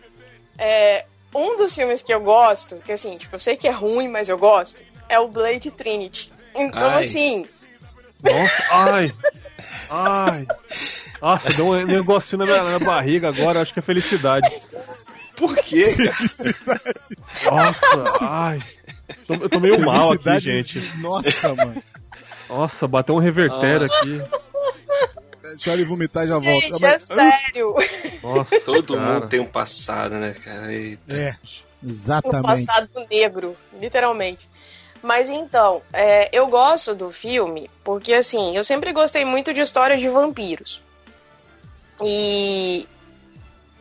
É, um dos filmes que eu gosto, que assim, tipo, eu sei que é ruim, mas eu gosto, é o Blade Trinity. Então, Ai. assim, Nossa, ai. Ai. Nossa, deu um negocinho na minha, na minha barriga agora, acho que é felicidade. Por quê? Nossa, ai. Tô- Eu tô meio mal aqui, Felicidade gente. Nossa, mano. Nossa, bateu um reverter aqui. Deixa ele vomitar e já volta. gente, é sério. Nossa, Todo cara. mundo tem um passado, né, cara? Eita. É, O exatamente. passado negro, literalmente. Mas então, é, eu gosto do filme porque, assim, eu sempre gostei muito de histórias de vampiros. E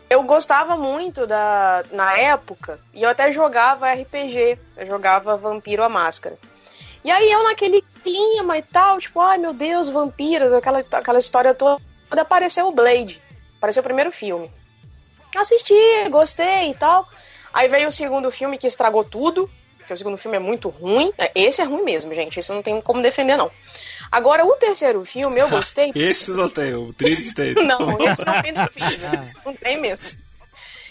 eu gostava muito da. Na época, e eu até jogava RPG, eu jogava Vampiro a Máscara. E aí eu naquele clima e tal, tipo, ai meu Deus, vampiros, aquela, aquela história toda, apareceu o Blade. Apareceu o primeiro filme. Assisti, gostei e tal. Aí veio o segundo filme que estragou tudo, porque o segundo filme é muito ruim. É, Esse é ruim mesmo, gente. Esse não tem como defender, não. Agora, o terceiro filme eu gostei. Esse não tem, o Trinity tem. Não, esse não tem defesa. Não tem mesmo.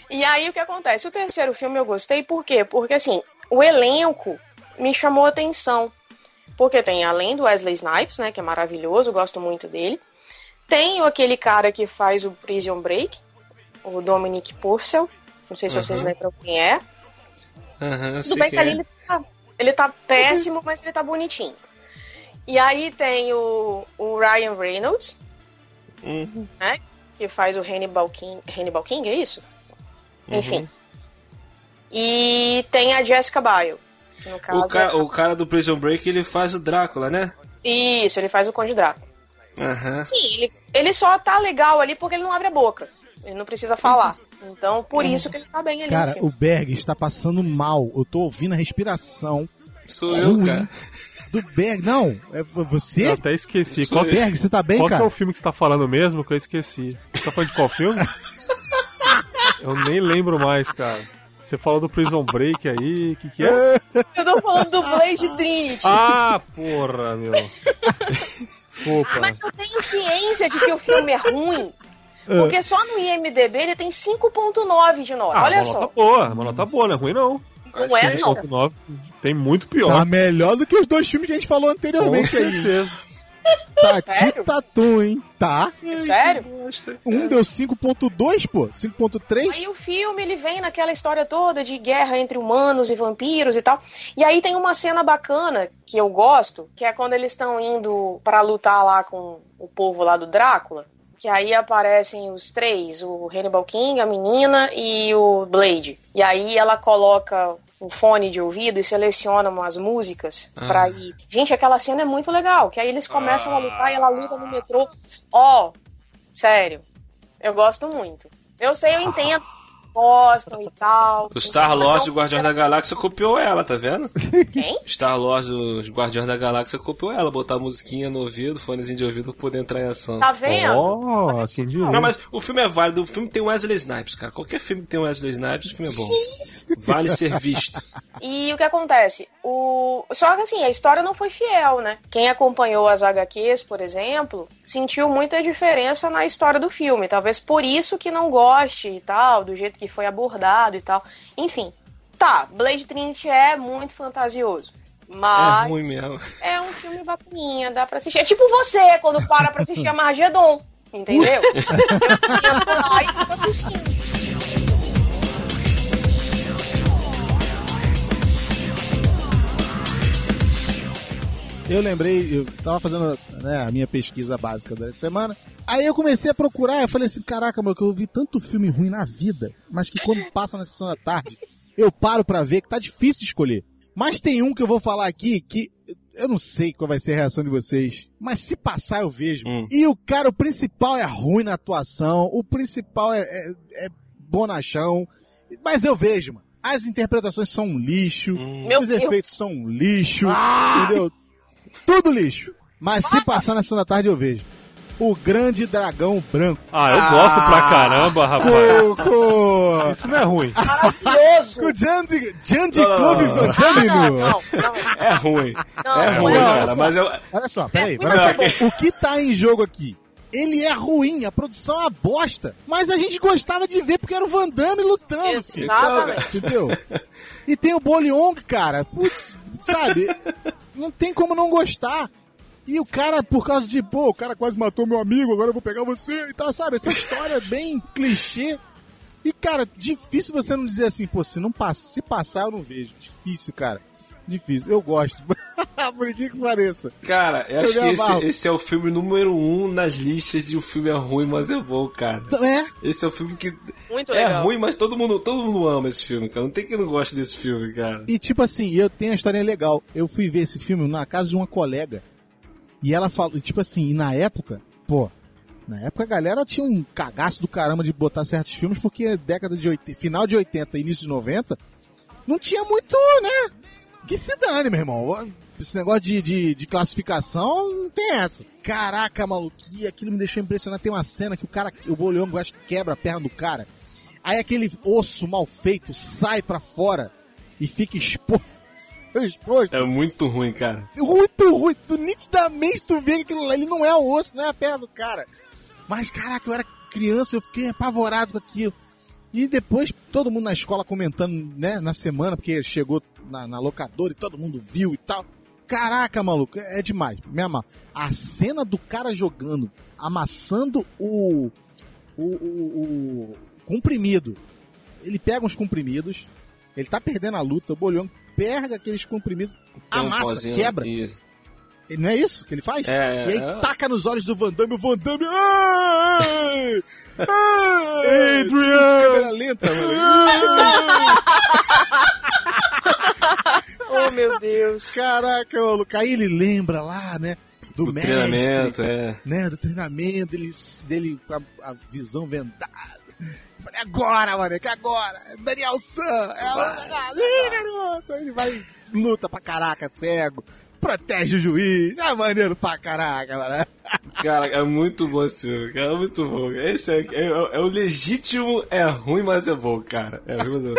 E aí o que acontece? O terceiro filme eu gostei, por quê? Porque assim, o elenco me chamou a atenção. Porque tem, além do Wesley Snipes, né, que é maravilhoso, gosto muito dele. Tem aquele cara que faz o Prison Break, o Dominic Purcell. Não sei se vocês Uhum. lembram quem é. Eu Tudo bem que ali é. ele tá, ele tá péssimo, mas ele tá bonitinho. E aí tem o, o Ryan Reynolds, Uhum. né? Que faz o Hannibal King. Hannibal King, é isso? Enfim. E tem a Jessica Biel. Que no caso. O, ca- o cara do Prison Break, ele faz o Drácula, né? Isso, ele faz o Conde Drácula. Aham. Sim, ele, ele só tá legal ali porque ele não abre a boca. Ele não precisa falar. Então, por isso que ele tá bem ali. Cara, o Berg está passando mal. Eu tô ouvindo a respiração Sou eu, ruim cara. do Berg. Não, é v- Eu você? até esqueci. Sou Qual, eu. Berg, você tá bem, qual que é cara? o filme que você tá falando mesmo que eu esqueci? Você tá falando de qual filme? eu nem lembro mais, cara. Você falou do Prison Break aí, o que, que é? Eu tô falando do Blade Trinity. Ah, porra, meu. Opa. Mas eu tenho ciência de que o filme é ruim. É. Porque só no IMDB ele tem 5.9 de nota. Ah, Olha uma só. nota boa, uma nota boa, não é ruim não. Não é, não. 5.9 tem muito pior. Tá melhor do que os dois filmes que a gente falou Com anteriormente aí. certeza. Tati Sério? Tatu, hein? Tá. Sério? Um deu 5.2, pô. 5.3. Aí o filme ele vem naquela história toda de guerra entre humanos e vampiros e tal. E aí tem uma cena bacana que eu gosto, que é quando eles estão indo pra lutar lá com o povo lá do Drácula. Que aí aparecem os três, o Hannibal King, a menina e o Blade. E aí ela coloca um fone de ouvido e seleciona umas músicas Ah. pra ir. Gente, aquela cena é muito legal, que aí eles começam a lutar e ela luta no metrô. Ó, sério, eu gosto muito. Eu sei, eu entendo, gostam e tal. O Star Lord do Então, Guardiões da Galáxia copiou ela, tá vendo? Quem? Star Lord dos Guardiões da Galáxia copiou ela, botar a musiquinha no ouvido, fonezinho de ouvido pra poder entrar em ação. Tá vendo? Oh, assim de Não, mas o filme é válido. O filme tem Wesley Snipes, cara. Qualquer filme que tem Wesley Snipes, o filme é bom. Vale ser visto. E o que acontece? O... Só que assim, a história não foi fiel, né? Quem acompanhou as HQs, por exemplo, sentiu muita diferença na história do filme. Talvez por isso que não goste e tal, do jeito que foi abordado e tal. Enfim, tá, Blade Trinity é muito fantasioso. Mas É ruim mesmo. é um filme bacaninha, dá pra assistir. É tipo você, quando para pra assistir a Margedon, entendeu? Eu tinha lá e fico assistindo. Eu lembrei, eu tava fazendo né, a minha pesquisa básica da semana. Aí eu comecei a procurar, eu falei assim, caraca, mano, que eu vi tanto filme ruim na vida, mas que quando passa na sessão da tarde, eu paro pra ver que tá difícil de escolher. Mas tem um que eu vou falar aqui que eu não sei qual vai ser a reação de vocês, mas se passar eu vejo. E o cara, o principal é ruim na atuação, o principal é, é, é bonachão, mas eu vejo, mano. As interpretações são um lixo, Meu os efeitos são um lixo, entendeu? Tudo lixo. Mas se passar na segunda tarde eu vejo. O Grande Dragão Branco. Ah, eu gosto pra caramba, rapaz. Com, Isso não é ruim. Maravilhoso! com o Jandy, Jandy Não, não, Clube não, Van Ah, Damme não, no- não, não. É ruim. Não, é ruim, não, cara. Mas eu. Olha só, peraí, É, peraí. é O que tá em jogo aqui? Ele é ruim, a produção é uma bosta. Mas a gente gostava de ver porque era o Van Damme lutando, filho. Exatamente. Entendeu? E tem o Boliong, cara. Putz, sabe? Não tem como não gostar. E o cara, por causa de, pô, o cara quase matou meu amigo, agora eu vou pegar você e tal, sabe? Essa história é bem clichê. E, cara, difícil você não dizer assim, pô, se não passa, se passar eu não vejo. Difícil, cara. Difícil. Eu gosto. por que que pareça. Cara, eu acho Eu que me esse, esse é o filme número um nas listas e o filme é ruim, mas é bom, cara. É, Esse é o filme que. Muito é legal. ruim, mas todo mundo, todo mundo ama esse filme, cara. Não tem quem não goste desse filme, cara. E tipo assim, eu tenho uma história legal. Eu fui ver esse filme na casa de uma colega. E ela falou, tipo assim, e na época, pô, na época a galera tinha um cagaço do caramba de botar certos filmes, porque década de 80, final de 80 início de 90, não tinha muito, né? Que se dane, meu irmão. Esse negócio de, de, de classificação não tem essa. Caraca, maluco, e aquilo me deixou impressionado. Tem uma cena que o cara, o bolhão, acho que quebra a perna do cara. Aí aquele osso mal feito sai pra fora e fica exposto. Exposto. É muito ruim, cara. Muito ruim. Tu nitidamente tu vê que aquilo lá, ele não é o osso, não é a perna do cara. Mas caraca, eu era criança, eu fiquei apavorado com aquilo. E depois todo mundo na escola comentando, né, na semana, porque chegou na, na locadora e todo mundo viu e tal. Caraca, maluco, é demais. Me. A cena do cara jogando, amassando o, o, o, o comprimido. Ele pega uns comprimidos, ele tá perdendo a luta, o bolhão pega aqueles comprimidos, Tem um amassa, pozinho- quebra. Isso. Não é isso que ele faz? É, e aí é. taca nos olhos do Van Damme, o Van Damme. Ai! Ai! Adrian! Câmera lenta, mano. Oh, meu Deus. Caraca, maluco. Aí ele lembra lá, né? Do, Do mestre. treinamento, é. Né, do treinamento, dele, dele com a, a visão vendada. Falei, agora, mano, que agora. Daniel San. É Ih, garoto. Ele vai, luta pra caraca, cego. Protege o juiz. É maneiro pra caraca, mano. Cara, é muito bom esse filme, cara. É muito bom. Esse é, é, é o legítimo, é ruim, mas é bom, cara. É ruim, mas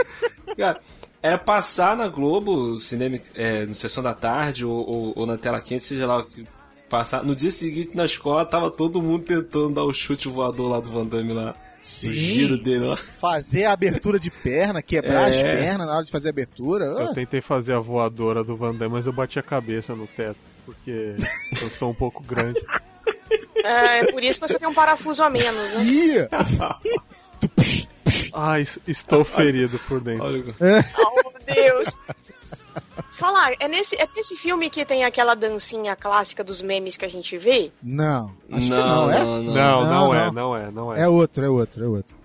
é. Cara, é passar na Globo, cinema, é, no Sessão da Tarde ou, ou, ou na tela quente, seja lá o que passar. No dia seguinte, na escola, tava todo mundo tentando dar o chute voador lá do Van Damme lá. O giro dele lá. Fazer a abertura de perna, quebrar É. as pernas na hora de fazer a abertura. Eu Ah, tentei fazer a voadora do Van Damme, mas eu bati a cabeça no teto. porque eu sou um pouco grande. É, é por isso que você tem um parafuso a menos, né? Ih! Ai, es- estou ferido por dentro. Olha, Oh, meu Deus. Falar, é nesse, é nesse filme que tem aquela dancinha clássica dos memes que a gente vê? Não, acho que Não, não, é? não, Não, não, Não, é, não. não é, não é. É outro, é outro, é outro.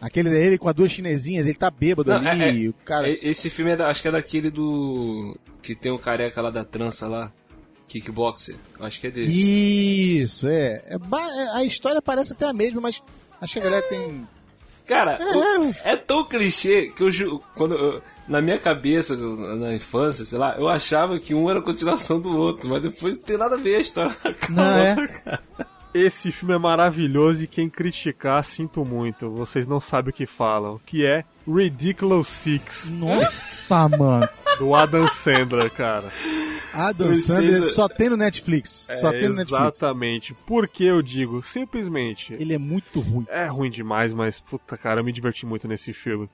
Aquele dele com as duas chinesinhas, ele tá bêbado Não, ali, é- é- o cara... Esse filme é da- acho que é daquele do. Que tem o careca lá da trança lá. Kickboxer. Acho que é desse. Isso, é. É é- A história parece até a mesma, mas acho que a galera tem... Cara, É, o- é tão clichê que eu ju- quando eu- na minha cabeça, na infância, sei lá, eu achava que um era a continuação do outro, mas depois não tem nada a ver a história com a Não, é? cara. Esse filme é maravilhoso e quem criticar, sinto muito. Vocês não sabem o que falam. Que é Ridiculous Six, Nossa, mano. do Adam Sandler, cara. Adam. Sandler só tem no Netflix. Só É, tem no Netflix. Exatamente. Por que eu digo? Simplesmente. Ele é muito ruim. É ruim demais, mas puta cara, eu me diverti muito nesse filme.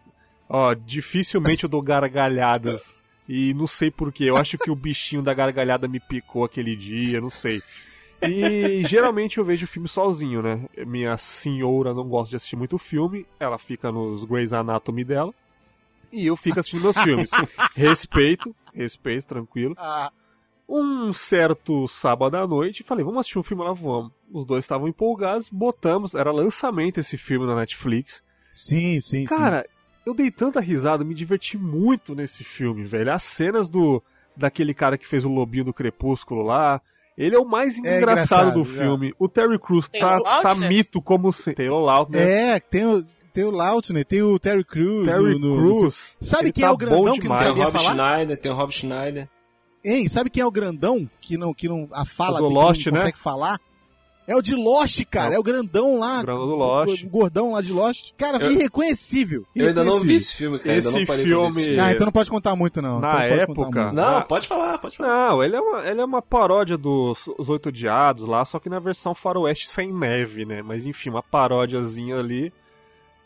Ó, dificilmente eu dou gargalhadas. E não sei porquê. Eu acho que o bichinho da gargalhada me picou aquele dia, não sei. E geralmente eu vejo filme sozinho, né? Minha senhora não gosta de assistir muito filme, ela fica nos Grey's Anatomy dela. E eu fico assistindo meus filmes. Respeito, respeito, tranquilo. Ah, Um certo sábado à noite, falei, vamos assistir um filme lá, vamos. Os dois estavam empolgados, botamos, era lançamento esse filme na Netflix. sim, sim, sim. Cara, eu dei tanta risada, me diverti muito nesse filme, velho. As cenas do daquele cara que fez o lobinho do Crepúsculo lá, ele é o mais É engraçado, engraçado, do já. filme. O Terry Crews Tem tá, o tá mito como se... Taylor Lautner. É, tem o, tem o Lautner, tem o Terry Crews. Terry no- no- Crews. Sabe quem é tá o grandão que não. Tem o sabia Rob falar? Schneider, tem o Rob Schneider. Hein, sabe quem é o grandão que não, que não a fala O do que Lost, não né? consegue falar? É o de Lost, cara. É o grandão lá. O grandão do Lost. O gordão lá de Lost. Cara, Eu- irreconhecível. Eu ainda não vi esse filme, cara. ainda Esse não parei pra ver esse filme-. Ah, então não pode contar muito, não. Na então não época- muito. Não, pode falar, pode falar. Não, ele é, uma, ele é uma paródia dos Os Oito Odiados lá, só que na versão faroeste sem neve, né? Mas enfim, uma paródiazinha ali.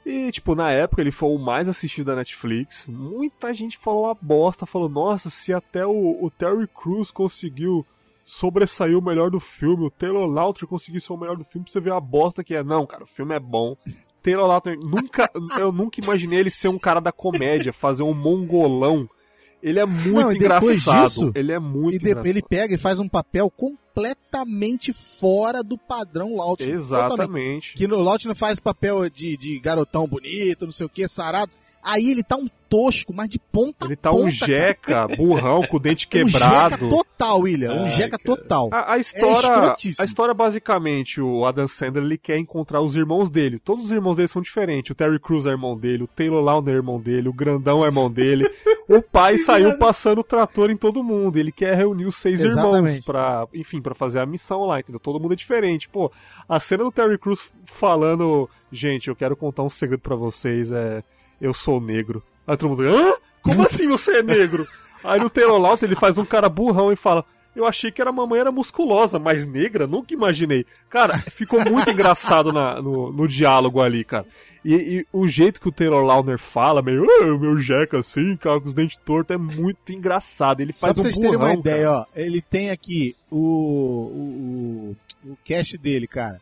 E, tipo, na época ele foi o mais assistido da Netflix. Muita gente falou uma bosta, falou, nossa, se até o, o Terry Crews conseguiu sobressair o melhor do filme, o Taylor Lautner conseguiu ser o melhor do filme, pra você ver a bosta que é. Não, cara, o filme é bom. Taylor Lautner, nunca, eu nunca imaginei ele ser um cara da comédia, fazer um mongolão. Ele é muito Não, depois engraçado. disso, ele é muito E engraçado. ele pega e faz um papel completamente fora do padrão Lautner. Totalmente. Exatamente. Que no Lautner faz papel de, de garotão bonito, não sei o que, sarado. Aí ele tá um tosco, mas de ponta Ele tá ponta. um jeca, burrão, com o dente cara. Um quebrado. jeca total, William. Um Ai, jeca cara. total. A, a É história, escrotíssimo. a história basicamente, o Adam Sandler ele quer encontrar os irmãos dele. Todos os irmãos dele são diferentes. O Terry Crews é irmão dele, o Taylor Lautner é irmão dele, o Grandão é irmão dele. o pai saiu passando o trator em todo mundo. Ele quer reunir os seis irmãos Exatamente. para, enfim, para fazer a missão lá, entendeu? Todo mundo é diferente. Pô, a cena do Terry Crews falando, gente, eu quero contar um segredo pra vocês, é, eu sou negro. Aí todo mundo, hã? Como assim você é negro? Aí no Taylor Lautner ele faz um cara burrão e fala, eu achei que era mamãe era musculosa, mas negra, nunca imaginei. Cara, ficou muito engraçado na- no, no diálogo ali, cara. E, e o jeito que o Taylor Lautner fala, meio, "Ah, meu jeca assim, cara, com os dentes tortos, é muito engraçado. Ele Só faz pra um vocês terem uma burrão, ideia, cara. ó. Ele tem aqui o, o, o, o cast dele, cara.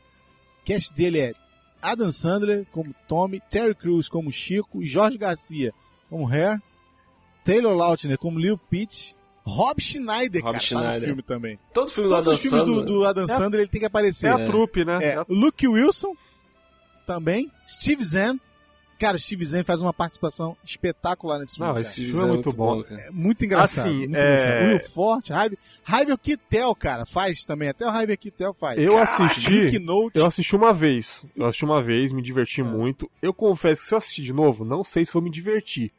O cast dele é Adam Sandler como Tommy, Terry Crews como Chico, Jorge Garcia como Hair, Taylor Lautner como Lil Peach, Rob Schneider, Rob cara, tá no Schneider. filme também. Todo filme do Todos Adam os filmes do, do Adam Sandler ele tem que É aparecer. a trupe, né? É, É Luke Wilson também, Steve Zahn. Cara, o Steve Zahn faz uma participação espetacular nesse filme. Não, esse Steve filme é Zahn muito bom. cara. É muito engraçado. Assim, muito é- engraçado. Will Forte, Harvey, Harvey Keitel, cara, faz também. Até o Harvey Keitel faz. Eu assisti, eu assisti uma vez. Eu assisti uma vez, me diverti É. muito. Eu confesso que se eu assistir de novo, não sei se vou me divertir.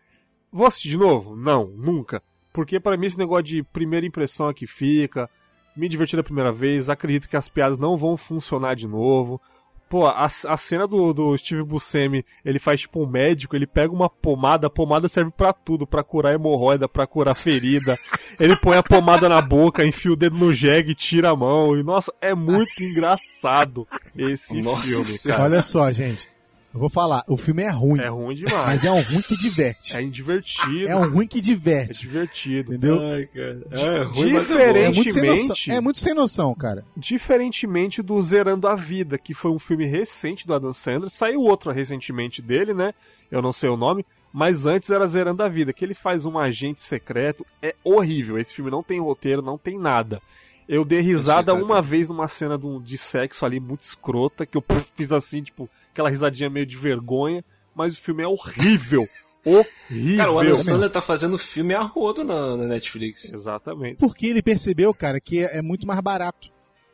Vou assistir de novo? Não, nunca. Porque pra mim esse negócio de primeira impressão é que fica. Me diverti da primeira vez, acredito que as piadas não vão funcionar de novo. Pô, a, a cena do, do Steve Buscemi, ele faz tipo um médico, ele pega uma pomada, a pomada serve pra tudo, pra curar hemorroida, pra curar ferida. ele põe a pomada na boca, enfia o dedo no jegue e tira a mão. E nossa, é muito engraçado esse Nossa filme, cara. Olha só, gente. Eu vou falar, o filme é ruim. É ruim demais. Mas é um ruim que diverte. É divertido. É um ruim que É diverte. divertido. Entendeu? Ai, cara. É ruim, mas é bom. É muito, sem noção, Diferentemente- é muito sem noção, cara. Diferentemente do Zerando a Vida, que foi um filme recente do Adam Sandler, saiu outro recentemente dele, né? Eu não sei o nome, mas antes era Zerando a Vida, que ele faz um agente secreto. É horrível. Esse filme não tem roteiro, não tem nada. Eu dei risada uma vez numa cena de, sexo ali muito escrota, que eu fiz assim, tipo, aquela risadinha meio de vergonha, mas o filme é horrível. horrível. Cara, o Adam Sandler tá fazendo filme a rodo na, na Netflix. Exatamente. Porque ele percebeu, cara, que é, é muito mais barato.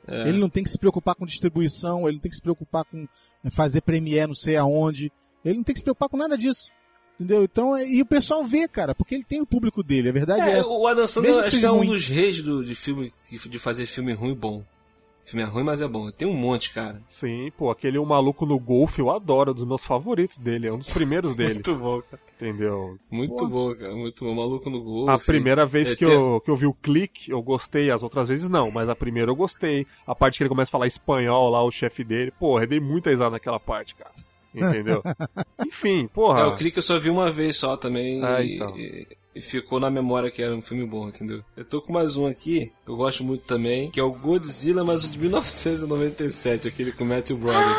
É. Ele não tem que se preocupar com distribuição, ele não tem que se preocupar com fazer premiere não sei aonde. Ele não tem que se preocupar com nada disso. Entendeu? Então, é- e o pessoal vê, cara, porque ele tem o público dele, a verdade é, É, essa. o Adam Sandler acho que é um ruim. dos reis do, de filme de fazer filme ruim bom. O filme é ruim, mas é bom. Tem um monte, cara. Sim, pô, aquele Um Maluco no Golfe eu adoro, é um dos meus favoritos dele, é um dos primeiros dele. Muito bom, cara. Entendeu? Muito Pô. bom, cara. Muito bom. Maluco no gol. A primeira vez É, que, tem- eu, que eu vi o clique, eu gostei, as outras vezes não, mas a primeira eu gostei. A parte que ele começa a falar espanhol lá, o chefe dele, porra, eu dei muita risada naquela parte, cara. Entendeu? Enfim, porra. É, o clique eu só vi uma vez só também. Ah, e, então. e- e ficou na memória que era um filme bom, entendeu? Eu tô com mais um aqui, que eu gosto muito também, que é o Godzilla, mas o de 1997, aquele com o Matthew Broderick.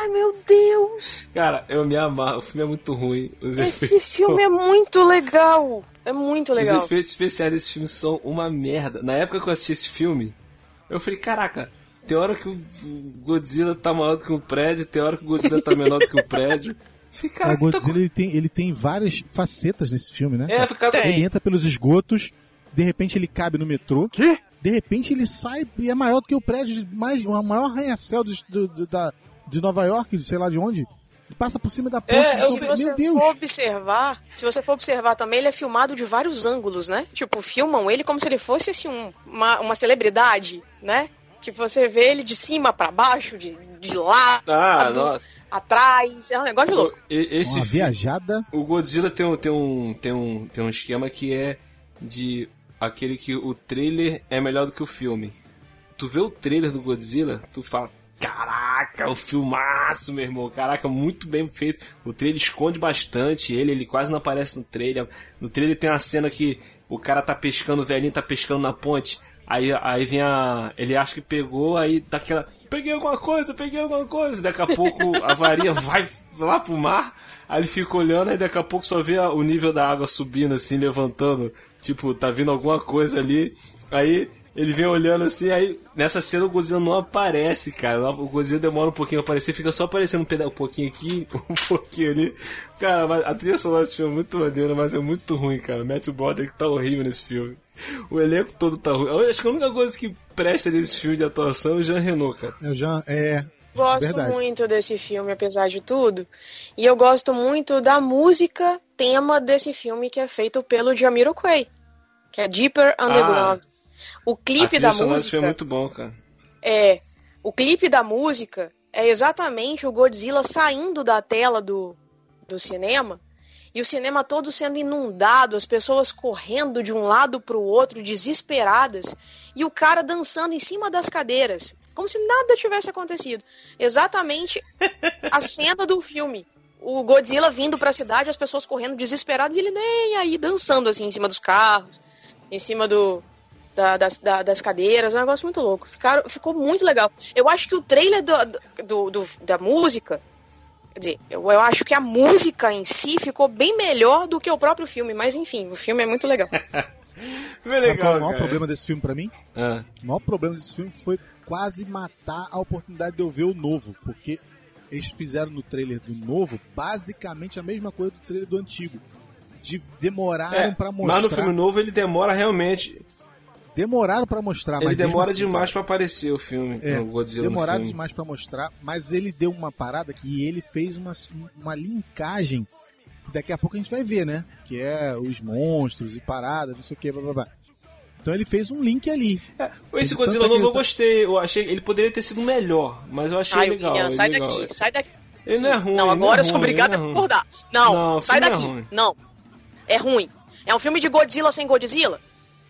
Ai, meu Deus! Cara, eu me amarro, o filme é muito ruim. Os Esse efeitos filme é muito legal. É muito Os legal. efeitos especiais desse filme são uma merda. Na época que eu assisti esse filme, eu falei, caraca, tem hora que o o Godzilla tá maior do que o prédio, tem hora que o Godzilla tá menor do que o prédio. É, cara, o Godzilla ele, tem, ele tem várias facetas nesse filme, né? É, cara? Ele entra pelos esgotos, de repente ele cabe no metrô. Quê? De repente ele sai e é maior do que o prédio, de mais, o maior arranha-céu do- do- do- da, de Nova York, de sei lá de onde. E passa por cima da ponte. É, de se sobre- você Meu Deus! for observar, se você for observar também, ele é filmado de vários ângulos, né? Tipo, filmam ele como se ele fosse assim, um- uma, uma celebridade, né? Tipo, você vê ele de cima pra baixo, de, de lado, Ah, nossa. atrás. É um negócio de louco. Esse Uma viajada. o Godzilla tem um, tem, um, tem, um, tem um esquema que é de aquele que o trailer é melhor do que o filme. Tu vê o trailer do Godzilla, tu fala, caraca, o filmaço, meu irmão, caraca, muito bem feito. O trailer esconde bastante ele, ele quase não aparece no trailer. No trailer tem uma cena que o cara tá pescando, o velhinho tá pescando na ponte. Aí, aí vem a. Ele acha que pegou, aí dá aquela. Peguei alguma coisa, peguei alguma coisa. Daqui a pouco a varinha vai lá pro mar. Aí ele fica olhando, aí daqui a pouco só vê o nível da água subindo, assim, levantando. Tipo, tá vindo alguma coisa ali. Aí ele vem olhando assim, aí nessa cena o Godzilla não aparece, cara. O Godzilla demora um pouquinho a aparecer, fica só aparecendo um, peda- um pouquinho aqui, um pouquinho ali. Cara, a trilha sonora desse filme é muito maneira, mas é muito ruim, cara. O Matthew Broderick tá horrível nesse filme. O elenco todo tá ruim. Eu acho que a única coisa que presta nesse filme de atuação é o Jean Renault, cara. Eu já, é, Gosto Verdade. muito desse filme, apesar de tudo. E eu gosto muito da música tema desse filme que é feito pelo Jamiroquai, que é Deeper Underground. O clipe da desse filme música é muito bom, cara. é o clipe da música é exatamente o Godzilla saindo da tela do, do cinema e o cinema todo sendo inundado, as pessoas correndo de um lado para o outro, desesperadas, e o cara dançando em cima das cadeiras, como se nada tivesse acontecido. Exatamente a cena do filme. O Godzilla vindo para a cidade, as pessoas correndo desesperadas e ele nem aí dançando assim em cima dos carros, em cima do, da- das, da- das cadeiras, é um negócio muito louco. Ficaram, ficou muito legal. Eu acho que o trailer do, do- do- da música, quer dizer, eu, eu acho que a música em si ficou bem melhor do que o próprio filme, mas enfim, o filme é muito legal. Foi sabe qual é legal, o maior cara. problema desse filme pra mim? Ah, O maior problema desse filme foi quase matar a oportunidade de eu ver o novo, porque eles fizeram no trailer do novo basicamente a mesma coisa do trailer do antigo. De, demoraram é, pra mostrar. mas no filme novo ele demora realmente. Demoraram pra mostrar, Ele mas demora assim, demais cara, pra aparecer o filme. É, o Godzilla no demoraram filme. demais pra mostrar, mas ele deu uma parada que ele fez uma, uma linkagem que daqui a pouco a gente vai ver, né? Que é os monstros e paradas, não sei o que, blá blá blá. Então ele fez um link ali. Esse Tanto Godzilla é novo eu tá- gostei. Eu achei ele poderia ter sido melhor, mas eu achei Ai, legal. William, sai legal. daqui, sai daqui. Ele não é ruim. Não, agora é eu sou ruim, obrigada a é concordar. Não, Não, sai é daqui. ruim. Não, é ruim. É um filme de Godzilla sem Godzilla?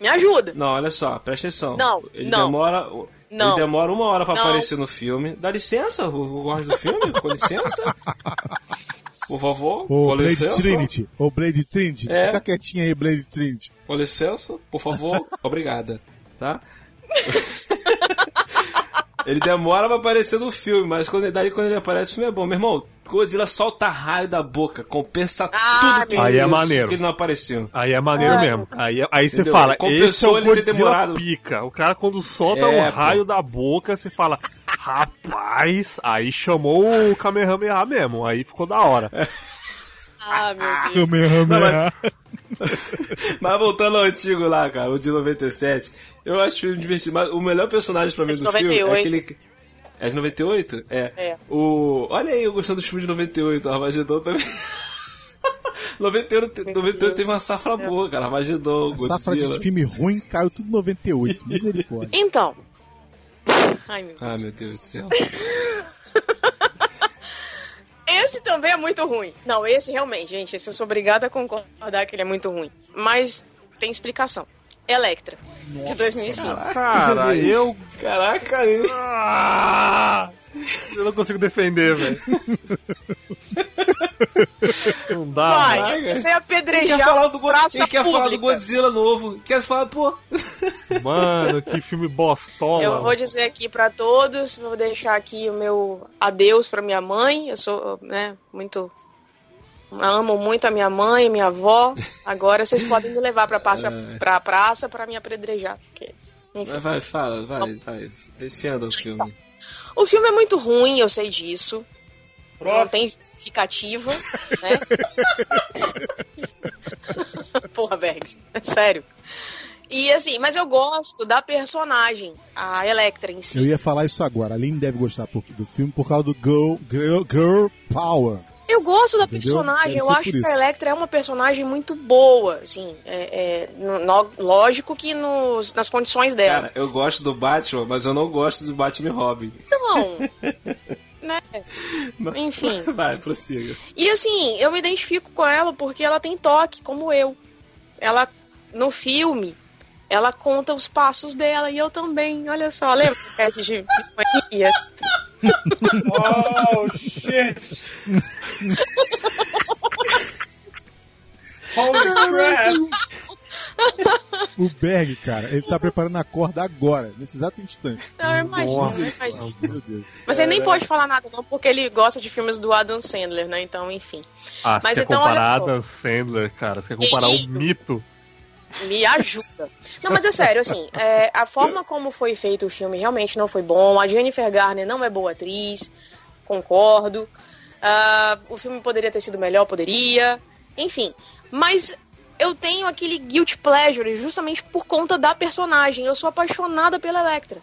Me ajuda. Não, olha só, presta atenção. Não, ele não. demora. Não. Ele demora uma hora pra Não. aparecer no filme. Dá licença, eu gosto do filme, com licença. Por favor, Ô, com Blade licença. Trinity. Ô, Blade Trinity. É. Fica quietinha aí, Blade Trinity. Com licença, por favor, obrigada. Tá? ele demora pra aparecer no filme, mas quando, daí quando ele aparece, o filme é bom. Meu irmão, Godzilla solta raio da boca, compensa Ah, tudo que, Aí é maneiro. que ele não apareceu. Aí é maneiro Ah. mesmo. Aí, aí você fala, Compensou esse é o ele ter demorado. pica. O cara quando solta É, o raio da boca, você fala, rapaz, aí chamou o Kamehameha mesmo. Aí ficou da hora. Ah, meu Deus. Kamehameha. Mas voltando ao antigo lá, cara, o de 97, eu acho o filme divertido. Mas o melhor personagem pra mim É do filme é 98. aquele. É de 98? É. É. O... Olha aí, eu gostando dos filmes de 98, o Armagedon também. 98, 98 teve uma safra boa, cara. Armagedon, A safra Godzilla. de filme ruim caiu tudo 98. Misericórdia. Então. Ai, meu Deus. Ah, meu Deus do céu. Esse também é muito ruim. Não, esse realmente, gente, esse eu sou obrigada a concordar que ele é muito ruim. Mas tem explicação. Electra, de 2005. Cara, eu. Caraca, eu... Ah, eu não consigo defender, velho. Não dá. Vai, mano. eu comecei a Ele apedrejar quer falar do, Go- praça ele quer falar do. Godzilla novo. Quer falar, pô. Mano, que filme bostola. Eu vou dizer aqui pra todos, vou deixar aqui o meu adeus pra minha mãe. Eu sou, né, muito amo muito a minha mãe, minha avó. Agora vocês podem me levar pra praça, É. pra praça pra me apedrejar, porque enfim. Vai, vai, fala, vai, vai. Defenda o filme. O filme é muito ruim, eu sei disso. Não tem justificativa, né? Porra, Bergs, é sério. E assim, mas eu gosto da personagem, a Electra em si. Eu ia falar isso agora. A Aline deve gostar do filme por causa do Girl, Girl, Girl Power. Eu gosto da Entendeu? personagem, eu acho que isso. a Electra é uma personagem muito boa, assim, é, é, no- no- lógico que nos, nas condições dela. Cara, eu gosto do Batman, mas eu não gosto do Batman e Robin. Então, né? Enfim. Vai, prossiga. E assim, eu me identifico com ela porque ela tem toque, como eu. Ela, no filme, ela conta os passos dela e eu também. Olha só, lembra de? Oh, shit! Holy crap! O Berg, cara, ele tá preparando a corda agora, nesse exato instante. Não, eu imagino, Nossa. eu imagino. Meu Deus. Mas ele nem pode falar nada não, porque ele gosta de filmes do Adam Sandler, né? Então, enfim. Ah, Mas você quer então, comparar. Adam Sandler, cara? Você quer comparar o mito? Me ajuda. Não, mas é sério, assim, é, a forma como foi feito o filme realmente não foi bom. A Jennifer Garner não é boa atriz, concordo. Ah, o filme poderia ter sido melhor, poderia. Enfim, mas eu tenho aquele guilt pleasure justamente por conta da personagem. Eu sou apaixonada pela Electra.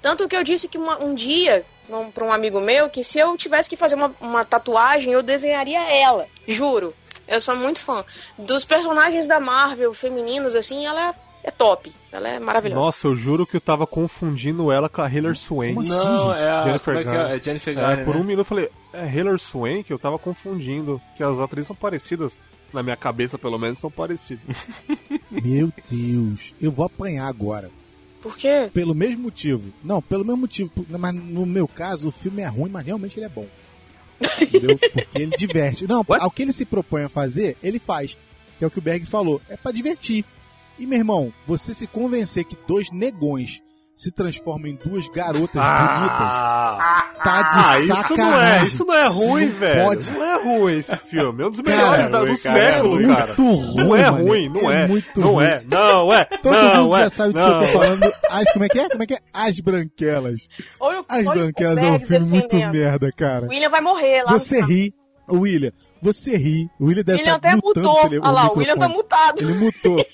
Tanto que eu disse que uma- um dia, um, para um amigo meu, que se eu tivesse que fazer uma, uma tatuagem, eu desenharia ela. Juro. Eu sou muito fã. Dos personagens da Marvel femininos, assim, ela é, é top. Ela é maravilhosa. Nossa, eu juro que eu tava confundindo ela com a Hilary Swank. Como assim, Não, gente? é a. Jennifer é que Garner. é? É Jennifer É, Garner. por né? um minuto eu falei, é Hilary Swank? Eu tava confundindo. Que as atrizes são parecidas. Na minha cabeça, pelo menos, são parecidas. Meu Deus, eu vou apanhar agora. Por quê? Pelo mesmo motivo. Não, pelo mesmo motivo. Mas no meu caso, o filme é ruim, mas realmente ele é bom. Entendeu? Porque ele diverte. Não, What? ao que ele se propõe a fazer, ele faz. Que é o que o Berg falou. É pra divertir. E, meu irmão, você se convencer que dois negões se transformam em duas garotas bonitas, tá de Ah, isso não sacanagem. é, isso não é ruim, não velho. Pode. Não é ruim esse filme. É um dos Cara, melhores da- do ruim, cara. século, é cara. muito ruim, Não é mano. ruim, não É é. muito não ruim. é, não é. Todo não mundo é, já sabe do que eu tô é. falando. As, como é que é? Como é que é? As Branquelas. Olha As olha Branquelas é um filme muito merda, cara. O William vai morrer lá. Você ri, William, você ri. O William deve estar até mutando tele- Olha lá, o William tá mutado. Ele mutou.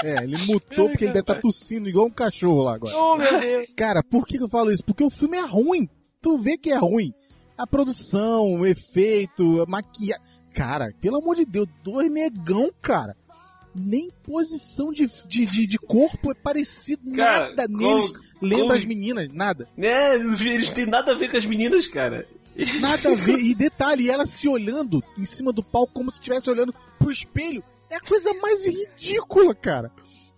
É, ele mutou porque ele deve estar tossindo igual um cachorro lá agora. Oh, meu Deus. Cara, por que eu falo isso? Porque o filme é ruim. Tu vê que é ruim. A produção, o efeito, a maquiagem. Cara, pelo amor de Deus, dois negão, cara. Nem posição de, de, de, de corpo é parecido, Cara, nada como- neles. Lembra como- as meninas, nada. É, eles têm nada a ver com as meninas, cara. Nada a ver. E detalhe, ela se olhando em cima do palco como se estivesse olhando pro espelho. É a coisa mais ridícula, cara.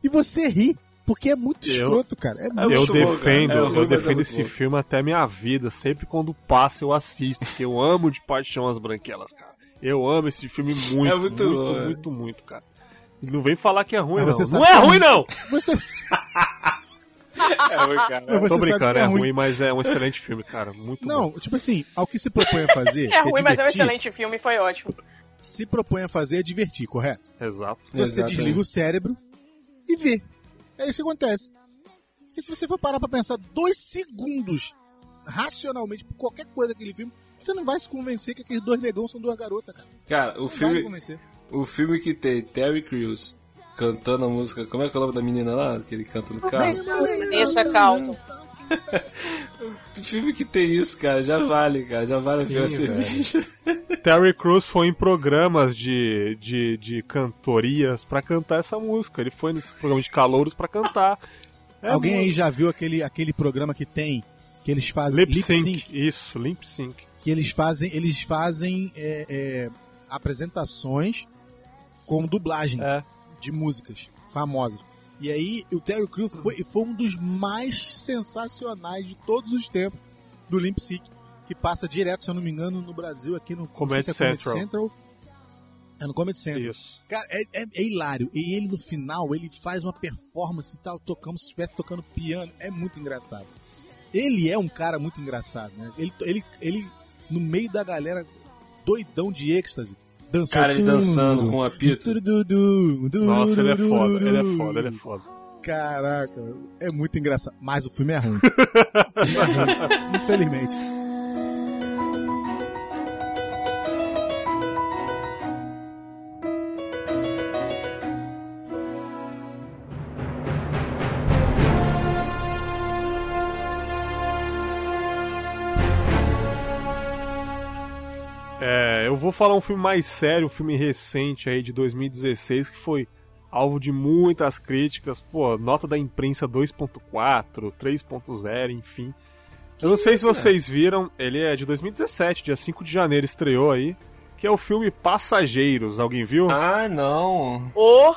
E você ri, porque é muito Eu- escroto, cara. É muito Eu defendo, cara. É eu mas é defendo esse bom. filme até minha vida. Sempre quando passa eu assisto, porque eu amo de paixão as branquelas, cara. Eu amo esse filme muito, É muito, muito muito, bom, muito, muito, cara. Não vem falar que é ruim, não. você Não sabe é é ruim. não! Você, É, cara. mas você Tô sabe brincando, que é, é ruim, ruim. mas é um excelente filme, cara. Muito Não, bom. tipo assim, ao que se propõe a fazer. É ruim, mas é um excelente filme, foi ótimo. Se propõe a fazer é divertir, correto? Exato. Você Exatamente. desliga o cérebro e vê. É isso que acontece. E se você for parar pra pensar dois segundos racionalmente por qualquer coisa daquele filme, você não vai se convencer que aqueles dois negão são duas garotas, cara. Cara, o Não filme, convencer. o filme que tem Terry Crews cantando a música. Como é que é o nome da menina lá? Que ele canta no carro? Vanessa Calton. O filme que tem isso, cara, já vale, cara. Já vale a Sim, ser velho. visto. Terry Crews foi em programas de, de, de cantorias pra cantar essa música. Ele foi nesse programa de calouros pra cantar. É Alguém mu- aí já viu aquele, aquele programa que tem, que eles fazem Lip sync. Isso, lip sync. que eles fazem, eles fazem é, é, apresentações com dublagens É. de músicas famosas. E aí o Terry Crews foi, foi um dos mais sensacionais de todos os tempos do Limp que passa direto, se eu não me engano, no Brasil, aqui no Comedy se é Comedy Central. Central. É no Comedy Central. Isso. Cara, é, é- é hilário. E ele no final, ele faz uma performance e tal, tocando, se estivesse tocando piano. É muito engraçado. Ele é um cara muito engraçado, né? Ele, ele, ele no meio da galera, doidão de êxtase, dançando. Cara, ele dançando com o apito. Nossa, ele é foda, ele é foda, ele é foda. Caraca, é muito engraçado. Mas o filme é ruim. o filme é ruim, infelizmente. Falar um filme mais sério, um filme recente aí de 2016 que foi alvo de muitas críticas, pô, nota da imprensa 2.4, 3.0, enfim. Eu não sei se vocês viram, ele é de 2017, dia 5 de janeiro estreou aí, que é o filme Passageiros, alguém viu? Ah, não. Ô,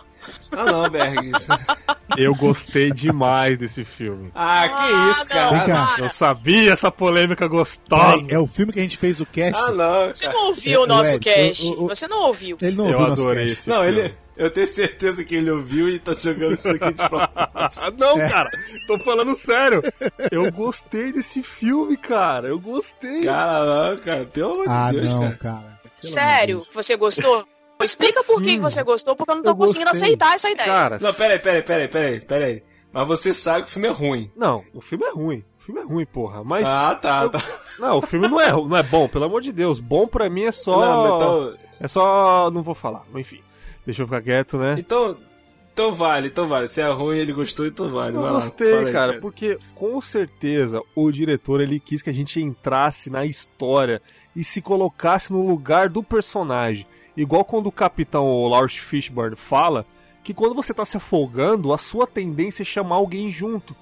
Ah, não, Bergs. Eu gostei demais desse filme. Ah, que isso, não, Vem cara. cá. Eu sabia essa polêmica gostosa. Peraí, é o filme que a gente fez o cast. Ah, não, você não ouviu o É, nosso Ed, cast. o- o- Você não ouviu. Ele não Eu ouviu o nosso adorei cast. Não, filme. ele. Eu tenho certeza que ele ouviu e tá jogando isso aqui de propósito. Ah, não, cara, tô falando sério. Eu gostei desse filme, cara. Eu gostei. Cara, não, cara. Pelo amor Ah, de Deus, não, cara. cara. Sério, você gostou? Explica por que você gostou, porque eu não tô Eu conseguindo gostei. aceitar essa ideia. Cara, Não, peraí, peraí, peraí, peraí, peraí. Mas você sabe que o filme é ruim. não, o filme é ruim. O filme é ruim, porra. Mas. Ah, tá, tá. Não, o filme não é, não é bom, pelo amor de Deus. Bom pra mim é só. Não, então, É só. Não vou falar, mas enfim. Deixa eu ficar quieto, né? então, então vale, então vale. Se é ruim ele gostou, então vale. Eu Vai lá, gostei, aí, cara, porque com certeza o diretor ele quis que a gente entrasse na história e se colocasse no lugar do personagem. Igual quando o capitão Lawrence Fishburne fala que quando você tá se afogando, a sua tendência é chamar alguém junto.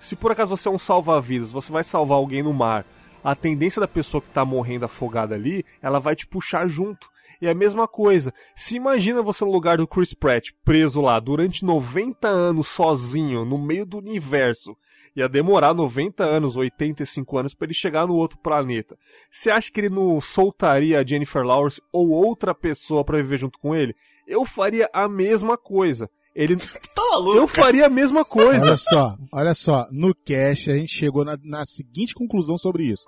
Se por acaso você é um salva-vidas, você vai salvar alguém no mar, a tendência da pessoa que tá morrendo afogada ali, ela vai te puxar junto. E é a mesma coisa. Se imagina você no lugar do Chris Pratt, preso lá durante 90 anos sozinho, no meio do universo. Ia demorar 90 anos, 85 anos, pra ele chegar no outro planeta. Você acha que ele não soltaria a Jennifer Lawrence ou outra pessoa pra viver junto com ele? Eu faria a mesma coisa. Ele. Tá maluco? Eu faria a mesma coisa. Olha só, olha só. No cast a gente chegou na, na seguinte conclusão sobre isso.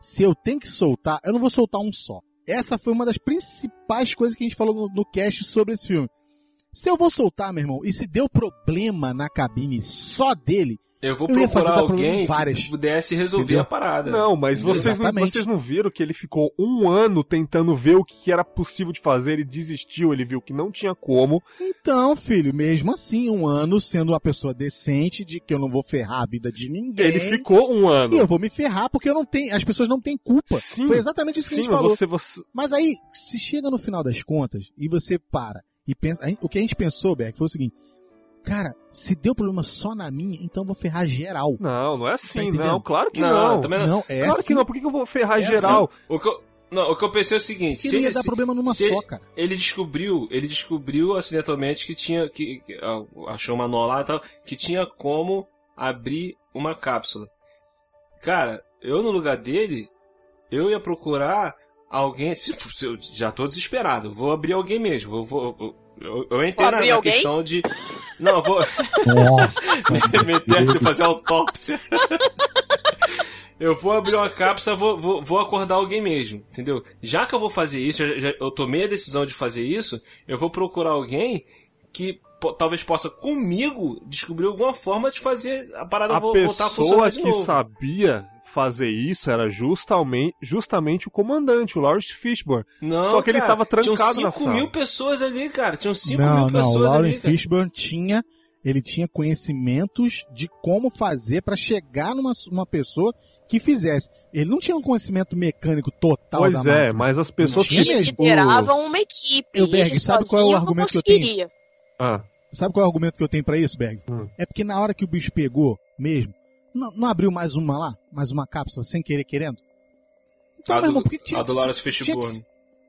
Se eu tenho que soltar, eu não vou soltar um só. Essa foi uma das principais coisas que a gente falou no, no cast sobre esse filme. Se eu vou soltar, meu irmão, e se deu problema na cabine só dele, Eu vou Eu procurar alguém várias. que pudesse resolver Entendeu? a parada. Não, mas vocês não, vocês não viram que ele ficou um ano tentando ver o que era possível de fazer, ele desistiu, ele viu que não tinha como. então, filho, mesmo assim, um ano sendo uma pessoa decente, de que eu não vou ferrar a vida de ninguém. Ele ficou um ano. E eu vou me ferrar porque eu não tenho, as pessoas não têm culpa. Sim. Foi exatamente isso que a Sim, gente falou. você, você. Mas aí, se chega no final das contas e você para e pensa. O que a gente pensou, Berg, foi o seguinte: Cara, se deu problema só na minha, então eu vou ferrar geral. Não, não é Tá assim, entendendo? não. Claro que Não, não. também não. Não, é claro assim. que não. Por que eu vou ferrar É geral? O que eu, não, o que eu pensei é o seguinte: Que se não ia ele, dar se- problema numa só, ele- cara. Ele descobriu, ele descobriu acidentalmente que tinha. Que, que- ah, achou uma nó lá e tal, que tinha como abrir uma cápsula. Cara, eu no lugar dele, eu ia procurar alguém. Se, se eu já tô desesperado, vou abrir alguém mesmo. Eu vou. Eu, eu, na alguém? questão de. Não, eu vou. meter de fazer autópsia. Eu vou abrir uma cápsula, vou, vou, vou acordar alguém mesmo, entendeu? Já que eu vou fazer isso, já- já- eu tomei a decisão de fazer isso, eu vou procurar alguém que po- talvez possa comigo descobrir alguma forma de fazer a parada A vo- voltar a pessoa funcionar de que novo. sabia fazer isso era justamente, justamente o comandante, o Lawrence Fishburne. Não, Só que ele cara, tava trancado tinham na 5 sala. mil pessoas ali, cara. Tinham 5 Não, mil não, o pessoas Lauren ali, cara. Fishburne tinha, ele tinha conhecimentos de como fazer pra chegar numa uma pessoa que fizesse. Ele não tinha um conhecimento mecânico total Pois da é, máquina. mas as pessoas que- Ele mesmo. liderava uma equipe. Eu, e Berg, ele sabe qual é o argumento que eu tenho? Ah, Sabe qual é o argumento que eu tenho pra isso, Berg? Hum. É porque na hora que o bicho pegou mesmo, não, não abriu mais uma lá? Mais uma cápsula, sem querer, querendo? Então, A meu irmão, por que tinha a do que- Lawrence Fishburne.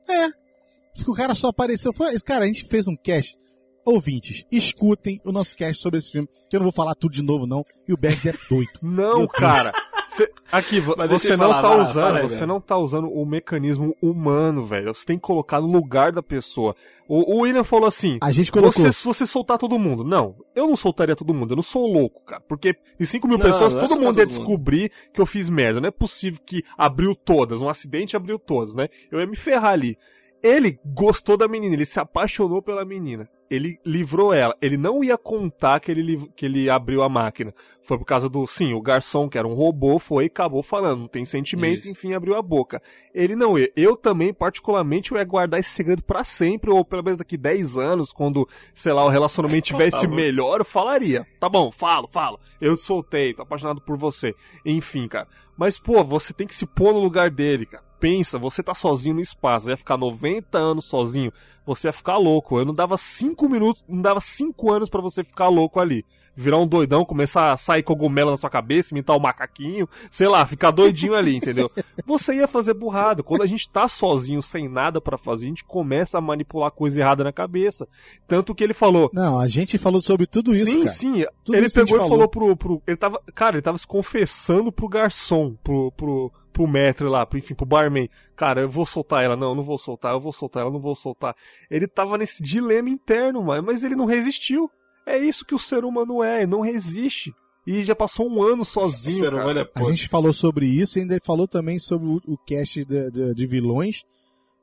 É. O cara só apareceu. Foi, cara, a gente fez um cast. Ouvintes, escutem o nosso cast sobre esse filme, que eu não vou falar tudo de novo, não. E o Bergs é doido. Não, cara. Cê- aqui, você não falar, tá usando, fala aí, você velho. não tá usando o mecanismo humano, velho. Você tem que colocar no lugar da pessoa. O, o William falou assim: A gente colocou. você, se você soltar todo mundo. Não, eu não soltaria todo mundo, eu não sou louco, cara. Porque de 5 mil Não, pessoas, não é todo mundo ia todo mundo. descobrir que eu fiz merda. Não é possível que abriu todas, um acidente abriu todas, né? Eu ia me ferrar ali. Ele gostou da menina, ele se apaixonou pela menina. Ele livrou ela. Ele não ia contar que ele, que ele abriu a máquina. Foi por causa do. Sim, o garçom, que era um robô, foi e acabou falando. Não tem sentimento, Isso. enfim, abriu a boca. Ele não ia. Eu também, particularmente, eu ia guardar esse segredo pra sempre, ou pelo menos daqui 10 anos, quando, sei lá, o relacionamento tivesse Tá bom. melhor, eu falaria. Tá bom, falo, falo. Eu te soltei, tô apaixonado por você. Enfim, cara. Mas, pô, você tem que se pôr no lugar dele, cara. Pensa, você tá sozinho no espaço, ia ficar 90 anos sozinho, você ia ficar louco. Eu não dava 5 minutos, não dava 5 anos pra você ficar louco ali. Virar um doidão, começar a sair cogumelo na sua cabeça, imitar o macaquinho, sei lá, ficar doidinho ali, entendeu? Você ia fazer burrada. Quando a gente tá sozinho, sem nada pra fazer, a gente começa a manipular coisa errada na cabeça. Tanto que ele falou, Não, a gente falou sobre tudo isso, sim, cara. sim. Tudo ele pegou e falou. falou pro, pro. Ele tava. Cara, ele tava se confessando pro garçom, pro, pro, pro maître lá, pro, enfim, pro barman. Cara, eu vou soltar ela, não, eu não vou soltar, eu vou soltar ela, não vou soltar. Ele tava nesse dilema interno, mas, mas ele não resistiu. É isso que o ser humano é, ele não resiste. E já passou um ano sozinho. Ser humano é A gente falou sobre isso e ainda falou também sobre o, o cast de, de- de vilões,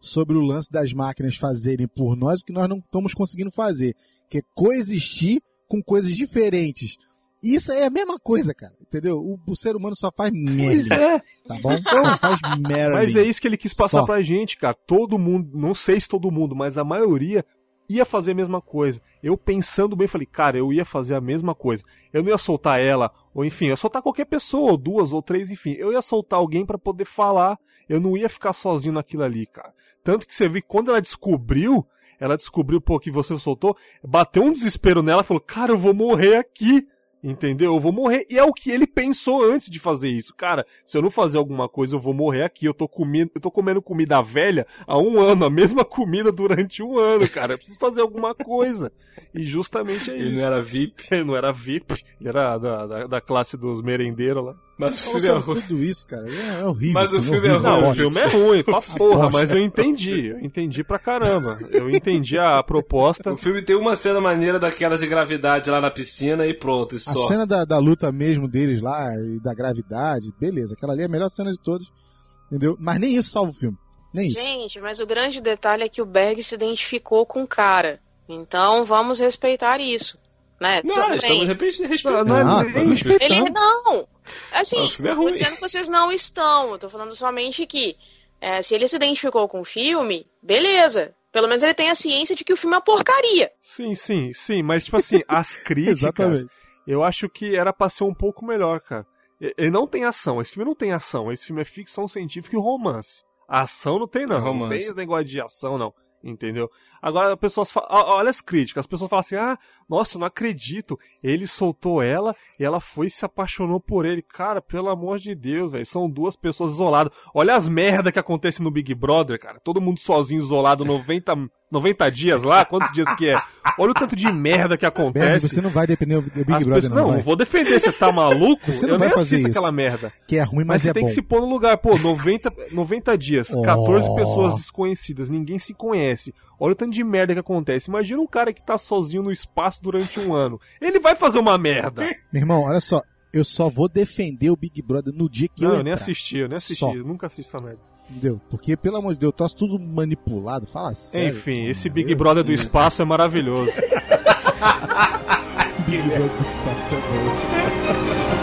sobre o lance das máquinas fazerem por nós o que nós não estamos conseguindo fazer, que é coexistir com coisas diferentes. Isso aí é a mesma coisa, cara, entendeu? O, o ser humano só faz merda, É, tá bom? Só faz merda. mas é isso que ele quis passar Só. pra gente, cara. Todo mundo, não sei se todo mundo, mas a maioria ia fazer a mesma coisa. Eu pensando bem, falei, cara, eu ia fazer a mesma coisa. Eu não ia soltar ela, ou enfim, eu ia soltar qualquer pessoa, ou duas ou três, enfim. Eu ia soltar alguém pra poder falar. Eu não ia ficar sozinho naquilo ali, cara. Tanto que você viu que quando ela descobriu, ela descobriu, pô, que você soltou, bateu um desespero nela, falou, cara, eu vou morrer aqui. Entendeu? Eu vou morrer. E é o que ele pensou antes de fazer isso. Cara, se eu não fazer alguma coisa, eu vou morrer aqui. Eu tô comendo, eu tô comendo comida velha há um ano, a mesma comida durante um ano, cara. Eu preciso fazer alguma coisa. E justamente é Ele isso. não era VIP. Ele não era VIP, ele era da, da, da classe dos merendeiros lá. Mas o filme é ruim. tudo isso, cara. É, é horrível. Mas o filme é ruim. Não, o filme é ruim, pra porra, mas eu entendi. Eu entendi pra caramba. Eu entendi a proposta. O filme tem uma cena maneira daquelas de gravidade lá na piscina e pronto, e A só. cena da, da luta mesmo deles lá, e da gravidade, beleza. Aquela ali é a melhor cena de todos, entendeu? Mas nem isso salva o filme. Nem isso. Gente, mas o grande detalhe é que o Berg se identificou com o cara. Então vamos respeitar isso. Né? Não, Tudo estamos respeitando. Não, Ah, nem mas respeitando. Ele não. Assim, Ah, o filme é ruim. dizendo que vocês não estão. Eu tô falando somente que é, se ele se identificou com o filme, beleza. Pelo menos ele tem a ciência de que o filme é uma porcaria. Sim, sim, sim, mas tipo assim, as críticas, Exatamente. eu acho que era pra ser um pouco melhor, cara. E- Ele não tem ação, esse filme não tem ação, esse filme é ficção científica e romance. A ação não tem, não. É Não romance. tem esse negócio de ação, não. Entendeu? Agora as pessoas falam, olha as críticas, as pessoas falam assim, ah, nossa, não acredito, ele soltou ela e ela foi e se apaixonou por ele. Cara, pelo amor de Deus, velho, são duas pessoas isoladas. Olha as merda que acontece no Big Brother, cara. Todo mundo sozinho, isolado, 90 90 dias lá, quantos dias que é? Olha o tanto de merda que Berg, acontece. você não vai depender do Big As Brother, pessoas- não, não, vai. vou defender, você tá maluco? Você não eu vai fazer assisto isso. aquela merda. Que é ruim, mas, você é tem bom. que se pôr no lugar. Pô, 90, 90 dias, 14 Oh. pessoas desconhecidas, ninguém se conhece. Olha o tanto de merda que acontece. Imagina um cara que tá sozinho no espaço durante um ano. Ele vai fazer uma merda. Meu irmão, olha só. Eu só vou defender o Big Brother no dia que não, eu eu nem assisti, eu nem assisti. Só. Eu nunca assisti essa merda. Entendeu? Porque, pelo amor de Deus, troço tudo manipulado. Fala sério. Enfim, esse Big Brother do espaço é maravilhoso. Big Brother do espaço é bom.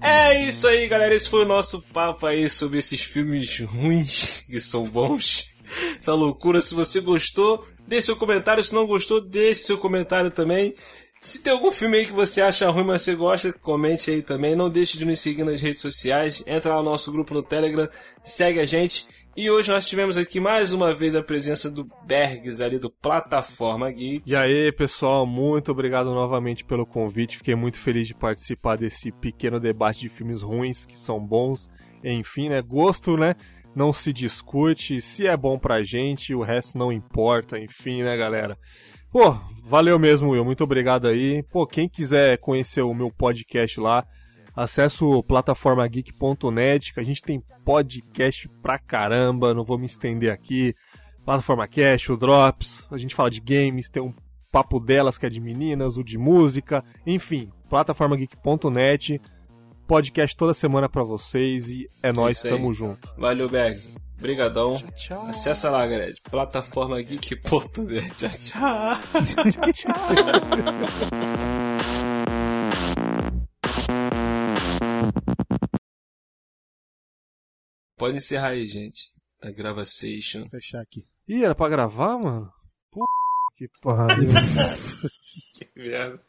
É isso aí, galera. Esse foi o nosso papo aí sobre esses filmes ruins que são bons. Essa loucura. Se você gostou, deixe seu comentário. Se não gostou, deixe seu comentário também. Se tem algum filme aí que você acha ruim, mas você gosta, comente aí também. Não deixe de nos seguir nas redes sociais. Entra lá no nosso grupo no Telegram, segue a gente. E hoje nós tivemos aqui mais uma vez a presença do Bergs ali do Plataforma Geek. E aí, pessoal, muito obrigado novamente pelo convite. Fiquei muito feliz de participar desse pequeno debate de filmes ruins que são bons. Enfim, né? Gosto, né? Não se discute. Se é bom pra gente, o resto não importa. Enfim, né, galera? Pô, valeu mesmo, Will. Muito obrigado aí. Pô, quem quiser conhecer o meu podcast lá, acesse o plataformageek.net, que a gente tem podcast pra caramba, não vou me estender aqui. Plataforma Cash, o Drops, a gente fala de games, tem um papo delas que é de meninas, o de música, enfim, plataformageek.net, podcast toda semana pra vocês e é nóis, aí. tamo junto. Valeu, Bergs. Brigadão. Acessa lá, galera. Plataformageek.net. Tchau, tchau. Pode encerrar aí, gente. A gravação. Vou fechar aqui. Ih, era pra gravar, mano? Puta que pariu. Que merda.